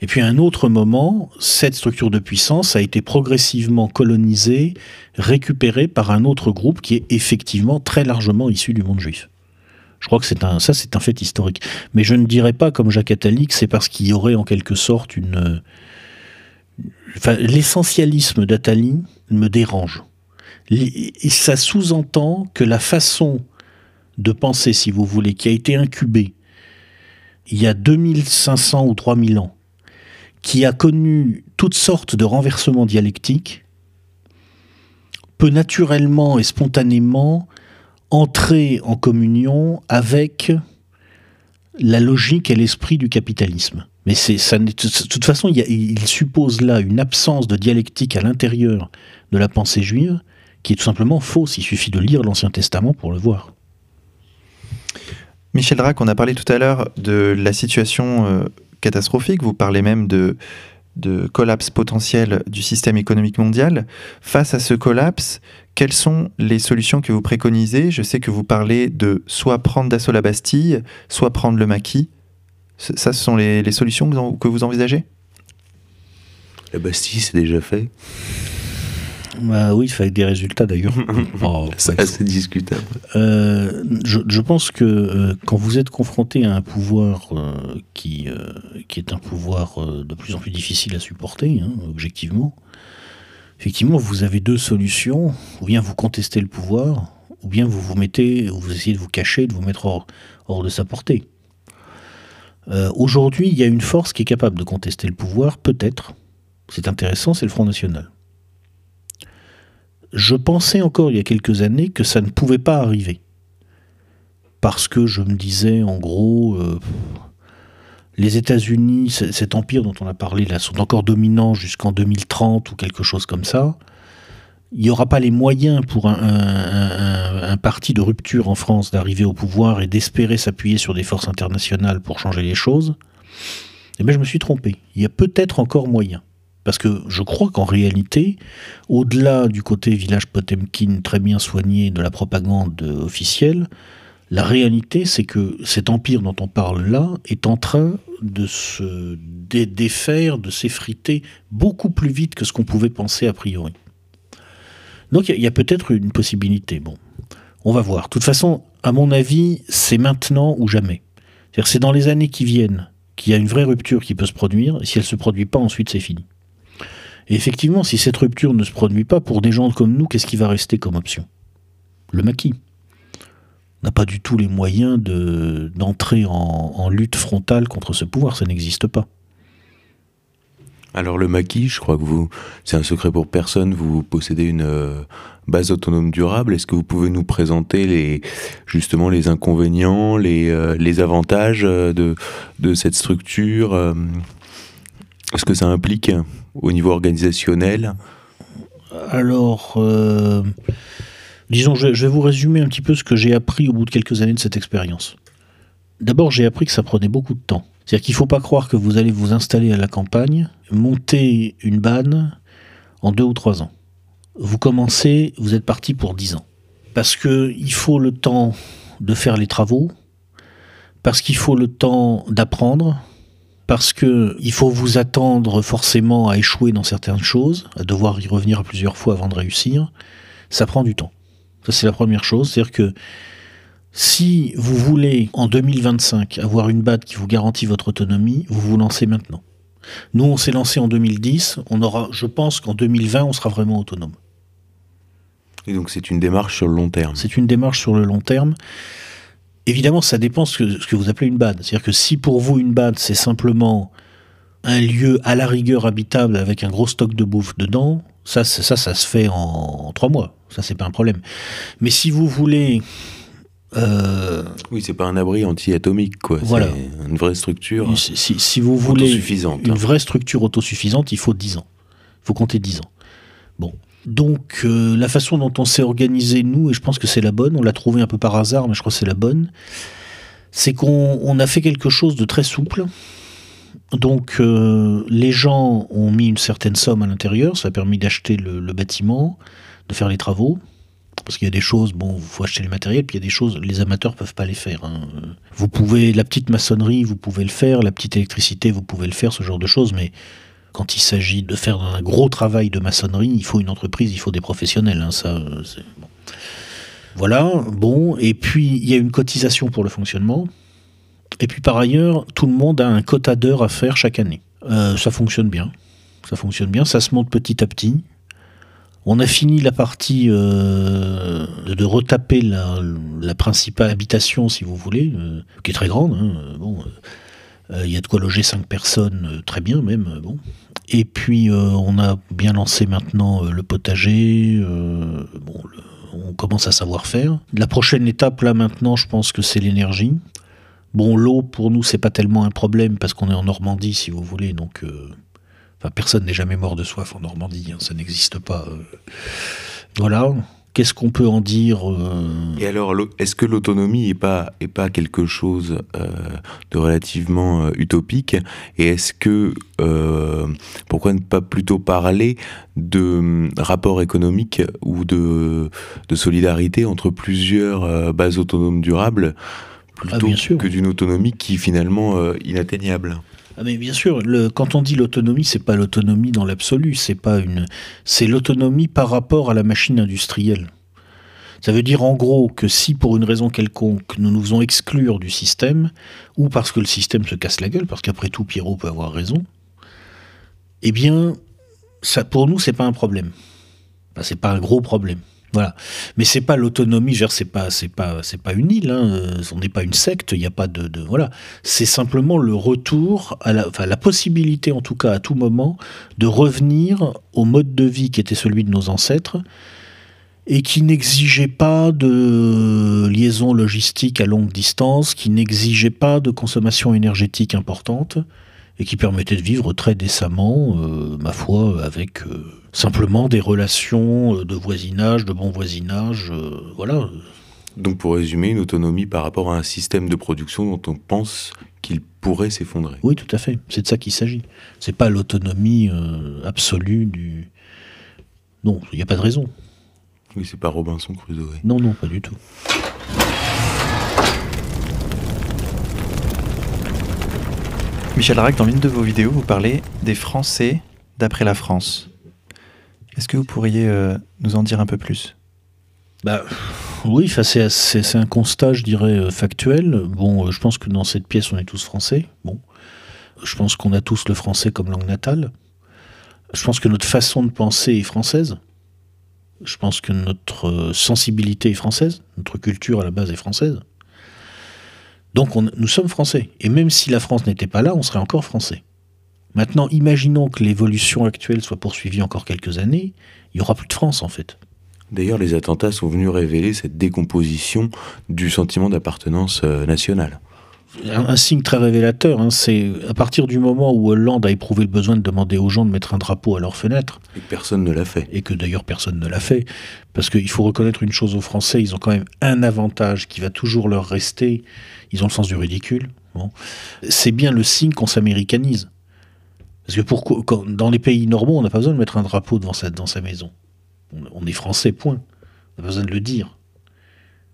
Et puis à un autre moment, cette structure de puissance a été progressivement colonisée, récupérée par un autre groupe qui est effectivement très largement issu du monde juif. Je crois que c'est un, ça c'est un fait historique. Mais je ne dirais pas comme Jacques Attali que c'est parce qu'il y aurait en quelque sorte une... Enfin, l'essentialisme d'Attali me dérange ça sous-entend que la façon de penser, si vous voulez, qui a été incubée il y a 2500 ou 3000 ans, qui a connu toutes sortes de renversements dialectiques, peut naturellement et spontanément entrer en communion avec la logique et l'esprit du capitalisme. Mais de toute façon, il suppose là une absence de dialectique à l'intérieur de la pensée juive qui est tout simplement fausse. Il suffit de lire l'Ancien Testament pour le voir. Michel Drac, on a parlé tout à l'heure de la situation euh, catastrophique, vous parlez même de, de collapse potentiel du système économique mondial. Face à ce collapse, quelles sont les solutions que vous préconisez? Je sais que vous parlez de soit prendre d'assaut la Bastille, soit prendre le maquis. Ça, ce sont les, solutions que vous envisagez? La Bastille, c'est déjà fait. Bah oui, avec des résultats d'ailleurs. oh, c'est assez discutable. Euh, je, pense que euh, quand vous êtes confronté à un pouvoir euh, qui, qui est un pouvoir de plus en plus difficile à supporter, hein, objectivement, effectivement, vous avez deux solutions. Ou bien vous contestez le pouvoir, ou bien vous vous mettez, vous essayez de vous cacher, de vous mettre hors, hors de sa portée. Aujourd'hui, il y a une force qui est capable de contester le pouvoir, peut-être. C'est intéressant, c'est le Front National je pensais encore il y a quelques années que ça ne pouvait pas arriver. Parce que je me disais, en gros, euh, les États-Unis, cet empire dont on a parlé là, sont encore dominants jusqu'en 2030 ou quelque chose comme ça. Il n'y aura pas les moyens pour un, parti de rupture en France d'arriver au pouvoir et d'espérer s'appuyer sur des forces internationales pour changer les choses. Eh bien, je me suis trompé. Il y a peut-être encore moyen. Parce que je crois qu'en réalité, au-delà du côté village Potemkin très bien soigné de la propagande officielle, la réalité, c'est que cet empire dont on parle là est en train de se défaire, de s'effriter beaucoup plus vite que ce qu'on pouvait penser a priori. Donc il y a, peut-être une possibilité. Bon, on va voir. De toute façon, à mon avis, c'est maintenant ou jamais. C'est dans les années qui viennent qu'il y a une vraie rupture qui peut se produire, et si elle ne se produit pas, ensuite c'est fini. Effectivement, si cette rupture ne se produit pas, pour des gens comme nous, qu'est-ce qui va rester comme option? Le maquis. N'a pas du tout les moyens d'entrer en, lutte frontale contre ce pouvoir, ça n'existe pas. Alors le maquis, je crois que vous, c'est un secret pour personne, vous possédez une euh, base autonome durable. Est-ce que vous pouvez nous présenter justement les inconvénients, les, euh, avantages euh, de cette structure ce que ça implique au niveau organisationnel? Alors, euh, disons, je, vais vous résumer un petit peu ce que j'ai appris au bout de quelques années de cette expérience. D'abord, j'ai appris que ça prenait beaucoup de temps. C'est-à-dire qu'il ne faut pas croire que vous allez vous installer à la campagne, monter une banne en deux ou trois ans. Vous commencez, vous êtes parti pour dix ans. Parce qu'il faut le temps de faire les travaux, parce qu'il faut le temps d'apprendre, parce que il faut vous attendre forcément à échouer dans certaines choses, à devoir y revenir plusieurs fois avant de réussir, ça prend du temps. Ça c'est la première chose, c'est-à-dire que Si vous voulez, en 2025, avoir une BAD qui vous garantit votre autonomie, vous vous lancez maintenant. Nous, on s'est lancé en 2010. On aura, je pense qu'en 2020, on sera vraiment autonome. Et donc, c'est une démarche sur le long terme. C'est une démarche sur le long terme. Évidemment, ça dépend ce que, ce que vous appelez une BAD. C'est-à-dire que si pour vous, une BAD, c'est simplement un lieu à la rigueur habitable avec un gros stock de bouffe dedans, ça, ça, ça se fait en, trois mois. Ça, c'est pas un problème. Mais si vous voulez. Euh, oui, c'est pas un abri anti-atomique, quoi. Voilà. C'est une vraie structure. Si, si, vous voulez une vraie structure autosuffisante, il faut 10 ans. Il faut compter 10 ans. Bon. Donc, euh, la façon dont on s'est organisé, nous, et je pense que c'est la bonne, on l'a trouvé un peu par hasard, mais je crois que c'est la bonne, c'est qu'on a fait quelque chose de très souple. Donc euh, les gens ont mis une certaine somme à l'intérieur, ça a permis d'acheter le, bâtiment, de faire les travaux. Parce qu'il y a des choses, bon, il faut acheter les matériels, puis il y a des choses, les amateurs peuvent pas les faire. Hein. Vous pouvez, la petite maçonnerie, vous pouvez le faire, la petite électricité, vous pouvez le faire, ce genre de choses, mais quand il s'agit de faire un gros travail de maçonnerie, il faut une entreprise, il faut des professionnels. Hein, ça, Voilà, bon, et puis il y a une cotisation pour le fonctionnement. Et puis par ailleurs, tout le monde a un quota d'heures à faire chaque année. Euh, ça fonctionne bien. Ça fonctionne bien. Ça se monte petit à petit. On a fini la partie euh, de, retaper la, principale habitation, si vous voulez, euh, qui est très grande. Hein, bon, il y a de quoi loger cinq personnes, très bien même. bon. Et puis on a bien lancé maintenant le potager. bon, on commence à savoir faire. La prochaine étape là maintenant, je pense que c'est l'énergie. Bon, l'eau, pour nous, c'est pas tellement un problème parce qu'on est en Normandie, si vous voulez. Donc, euh, enfin, personne n'est jamais mort de soif en Normandie. Hein, ça n'existe pas. Euh. voilà. Qu'est-ce qu'on peut en dire euh? Et alors, est-ce que l'autonomie n'est pas, est pas quelque chose de relativement utopique? Et est-ce que, pourquoi ne pas plutôt parler de hum, rapport économique ou de, de solidarité entre plusieurs bases autonomes durables ah, plutôt que d'une autonomie qui finalement euh, inatteignable? Ah mais bien sûr, quand on dit l'autonomie, c'est pas l'autonomie dans l'absolu, c'est pas une, c'est l'autonomie par rapport à la machine industrielle. Ça veut dire en gros que si pour une raison quelconque nous nous faisons exclure du système, ou parce que le système se casse la gueule, parce qu'après tout Pierrot peut avoir raison, eh bien, ça, pour nous c'est pas un problème. Enfin, c'est pas un gros problème. Voilà. Mais c'est pas l'autonomie, c'est pas, c'est pas, c'est pas une île. Hein. On n'est pas une secte. Il n'y a pas de, voilà. C'est simplement le retour à la, enfin, la possibilité, en tout cas, à tout moment, de revenir au mode de vie qui était celui de nos ancêtres et qui n'exigeait pas de liaison logistique à longue distance, qui n'exigeait pas de consommation énergétique importante et qui permettait de vivre très décemment, euh, ma foi, avec euh, simplement des relations euh, de voisinage, de bon voisinage, voilà. Donc pour résumer, une autonomie par rapport à un système de production dont on pense qu'il pourrait s'effondrer. Oui, tout à fait. C'est de ça qu'il s'agit. C'est pas l'autonomie absolue du. Non, il n'y a pas de raison. Oui, c'est pas Robinson Crusoe. Non, non, pas du tout. Michel Rack, dans l'une de vos vidéos, vous parlez des Français d'après la France. Est-ce que vous pourriez euh, nous en dire un peu plus? Bah, Oui, c'est un constat, je dirais, euh, factuel. Bon, euh, je pense que dans cette pièce, on est tous français. Bon, je pense qu'on a tous le français comme langue natale. Je pense que notre façon de penser est française. Je pense que notre sensibilité est française. Notre culture, à la base, est française. Donc nous sommes français. Et même si la France n'était pas là, on serait encore français. Maintenant, imaginons que l'évolution actuelle soit poursuivie encore quelques années, il n'y aura plus de France en fait. D'ailleurs, les attentats sont venus révéler cette décomposition du sentiment d'appartenance euh, nationale un, signe très révélateur. Hein, c'est à partir du moment où Hollande a éprouvé le besoin de demander aux gens de mettre un drapeau à leur fenêtre. Et personne ne l'a fait. Et que d'ailleurs personne ne l'a fait. Parce qu'il faut reconnaître une chose aux Français, ils ont quand même un avantage qui va toujours leur rester. Ils ont le sens du ridicule. Bon. C'est bien le signe qu'on s'américanise. Parce que pour, dans les pays normaux, on n'a pas besoin de mettre un drapeau devant sa, dans sa maison. On, est français, point. On n'a pas besoin de le dire.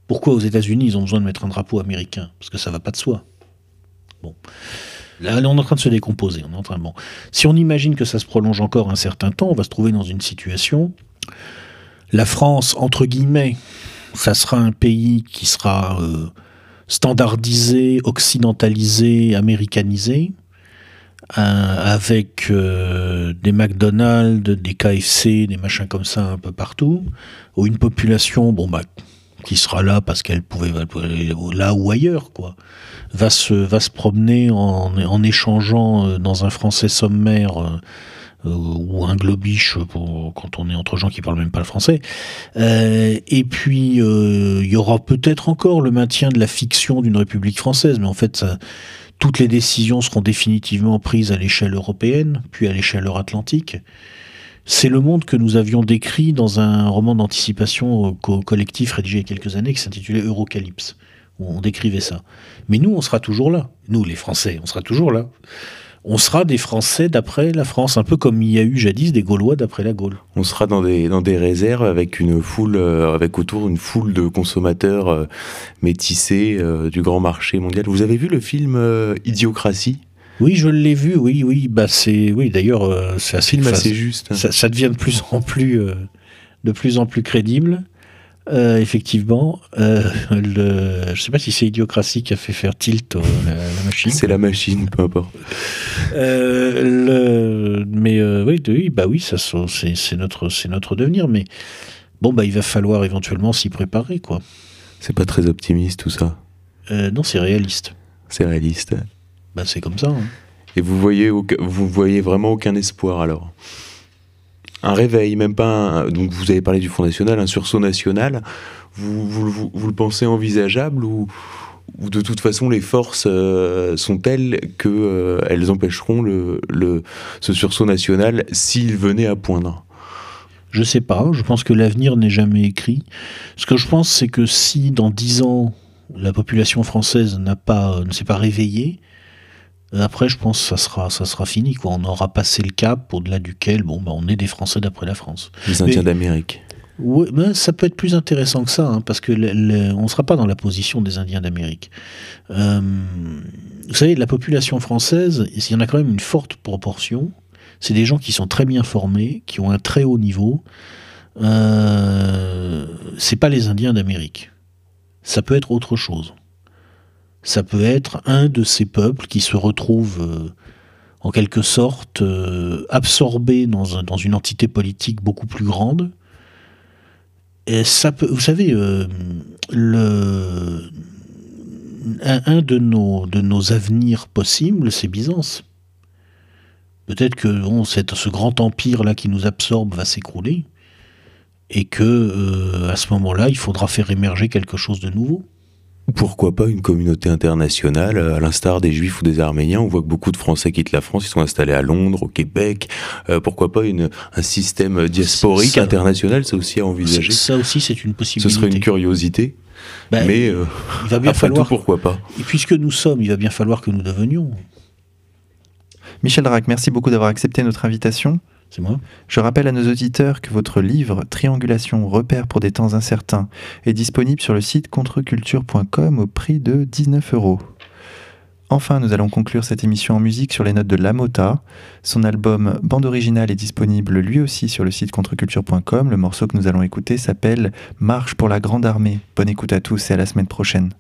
Pourquoi aux États-Unis, ils ont besoin de mettre un drapeau américain? Parce que ça va pas de soi. Bon. Là, on est en train de se décomposer. On est en train, bon. Si on imagine que ça se prolonge encore un certain temps, on va se trouver dans une situation. La France, entre guillemets, ça sera un pays qui sera standardisé, occidentalisé, américanisé, avec des McDonald's, des KFC, des machins comme ça un peu partout, ou une population, bon bah, qui sera là parce qu'elle pouvait aller là ou ailleurs, quoi, va se, va se promener en, en échangeant dans un français sommaire euh, ou un globiche quand on est entre gens qui parlent même pas le français. Euh, et puis, euh, il y aura peut-être encore le maintien de la fiction d'une République française, mais en fait, toutes les décisions seront définitivement prises à l'échelle européenne, puis à l'échelle euro-atlantique. C'est le monde que nous avions décrit dans un roman d'anticipation collectif rédigé il y a quelques années qui s'intitulait Eurocalypse, où on décrivait ça. Mais nous, on sera toujours là. Nous, les Français, on sera toujours là on sera des Français d'après la France, un peu comme il y a eu jadis des Gaulois d'après la Gaule. On sera dans des, dans des réserves avec une foule, euh, avec autour une foule de consommateurs euh, métissés euh, du grand marché mondial. Vous avez vu le film Idiocratie? Oui, je l'ai vu, oui, oui. Bah c'est, oui. D'ailleurs, c'est assez, film assez juste. Ça, ça, devient de plus en plus, de plus en plus crédible. Euh, effectivement, euh, le, je ne sais pas si c'est Idiocratie qui a fait faire tilt euh, la, machine. C'est la machine, peu importe. le, mais oui, oui, bah oui, ça, c'est, notre, c'est notre devenir. Mais bon, bah il va falloir éventuellement s'y préparer, quoi. C'est pas très optimiste tout ça. non, c'est réaliste. C'est réaliste. Bah c'est comme ça. Hein. Et vous voyez, vous voyez vraiment aucun espoir alors? Un réveil, même pas un, Donc vous avez parlé du Front National, un sursaut national. Vous, vous, vous, le pensez envisageable ou, ou, de toute façon les forces euh, sont telles qu'elles euh, empêcheront le, le, ce sursaut national s'il venait à poindre? Je sais pas, je pense que l'avenir n'est jamais écrit. Ce que je pense, c'est que si dans dix ans la population française n'a pas, ne s'est pas réveillée, après, je pense que ça sera, ça sera fini. Quoi. On aura passé le cap au-delà duquel bon, bah, on est des Français d'après la France. Les Indiens d'Amérique. Oui, ben, ça peut être plus intéressant que ça, hein, parce que on ne sera pas dans la position des Indiens d'Amérique. Euh, vous savez, la population française, il y en a quand même une forte proportion. C'est des gens qui sont très bien formés, qui ont un très haut niveau. Euh, c'est pas les Indiens d'Amérique. Ça peut être autre chose ça peut être un de ces peuples qui se retrouvent euh, en quelque sorte euh, absorbés dans, une entité politique beaucoup plus grande. Et ça peut, vous savez, euh, un, de, nos, de nos avenirs possibles, c'est Byzance. Peut-être que ce grand empire-là qui nous absorbe va s'écrouler et que à ce moment-là, il faudra faire émerger quelque chose de nouveau. Pourquoi pas une communauté internationale, euh, à l'instar des Juifs ou des Arméniens On voit que beaucoup de Français quittent la France, ils sont installés à Londres, au Québec. Euh, pourquoi pas une, un système diasporique international C'est aussi à envisager. Ça aussi, c'est une possibilité. Ce serait une curiosité. Ben, mais euh, il va bien falloir. pourquoi pas? Et puisque nous sommes, il va bien falloir que nous devenions. Michel Drac, merci beaucoup d'avoir accepté notre invitation. Je rappelle à nos auditeurs que votre livre Triangulation, repère pour des temps incertains est disponible sur le site contreculture.com au prix de 19 euros. Enfin, nous allons conclure cette émission en musique sur les notes de Lamota. Son album Bande originale est disponible lui aussi sur le site contreculture.com. Le morceau que nous allons écouter s'appelle Marche pour la grande armée. Bonne écoute à tous et à la semaine prochaine.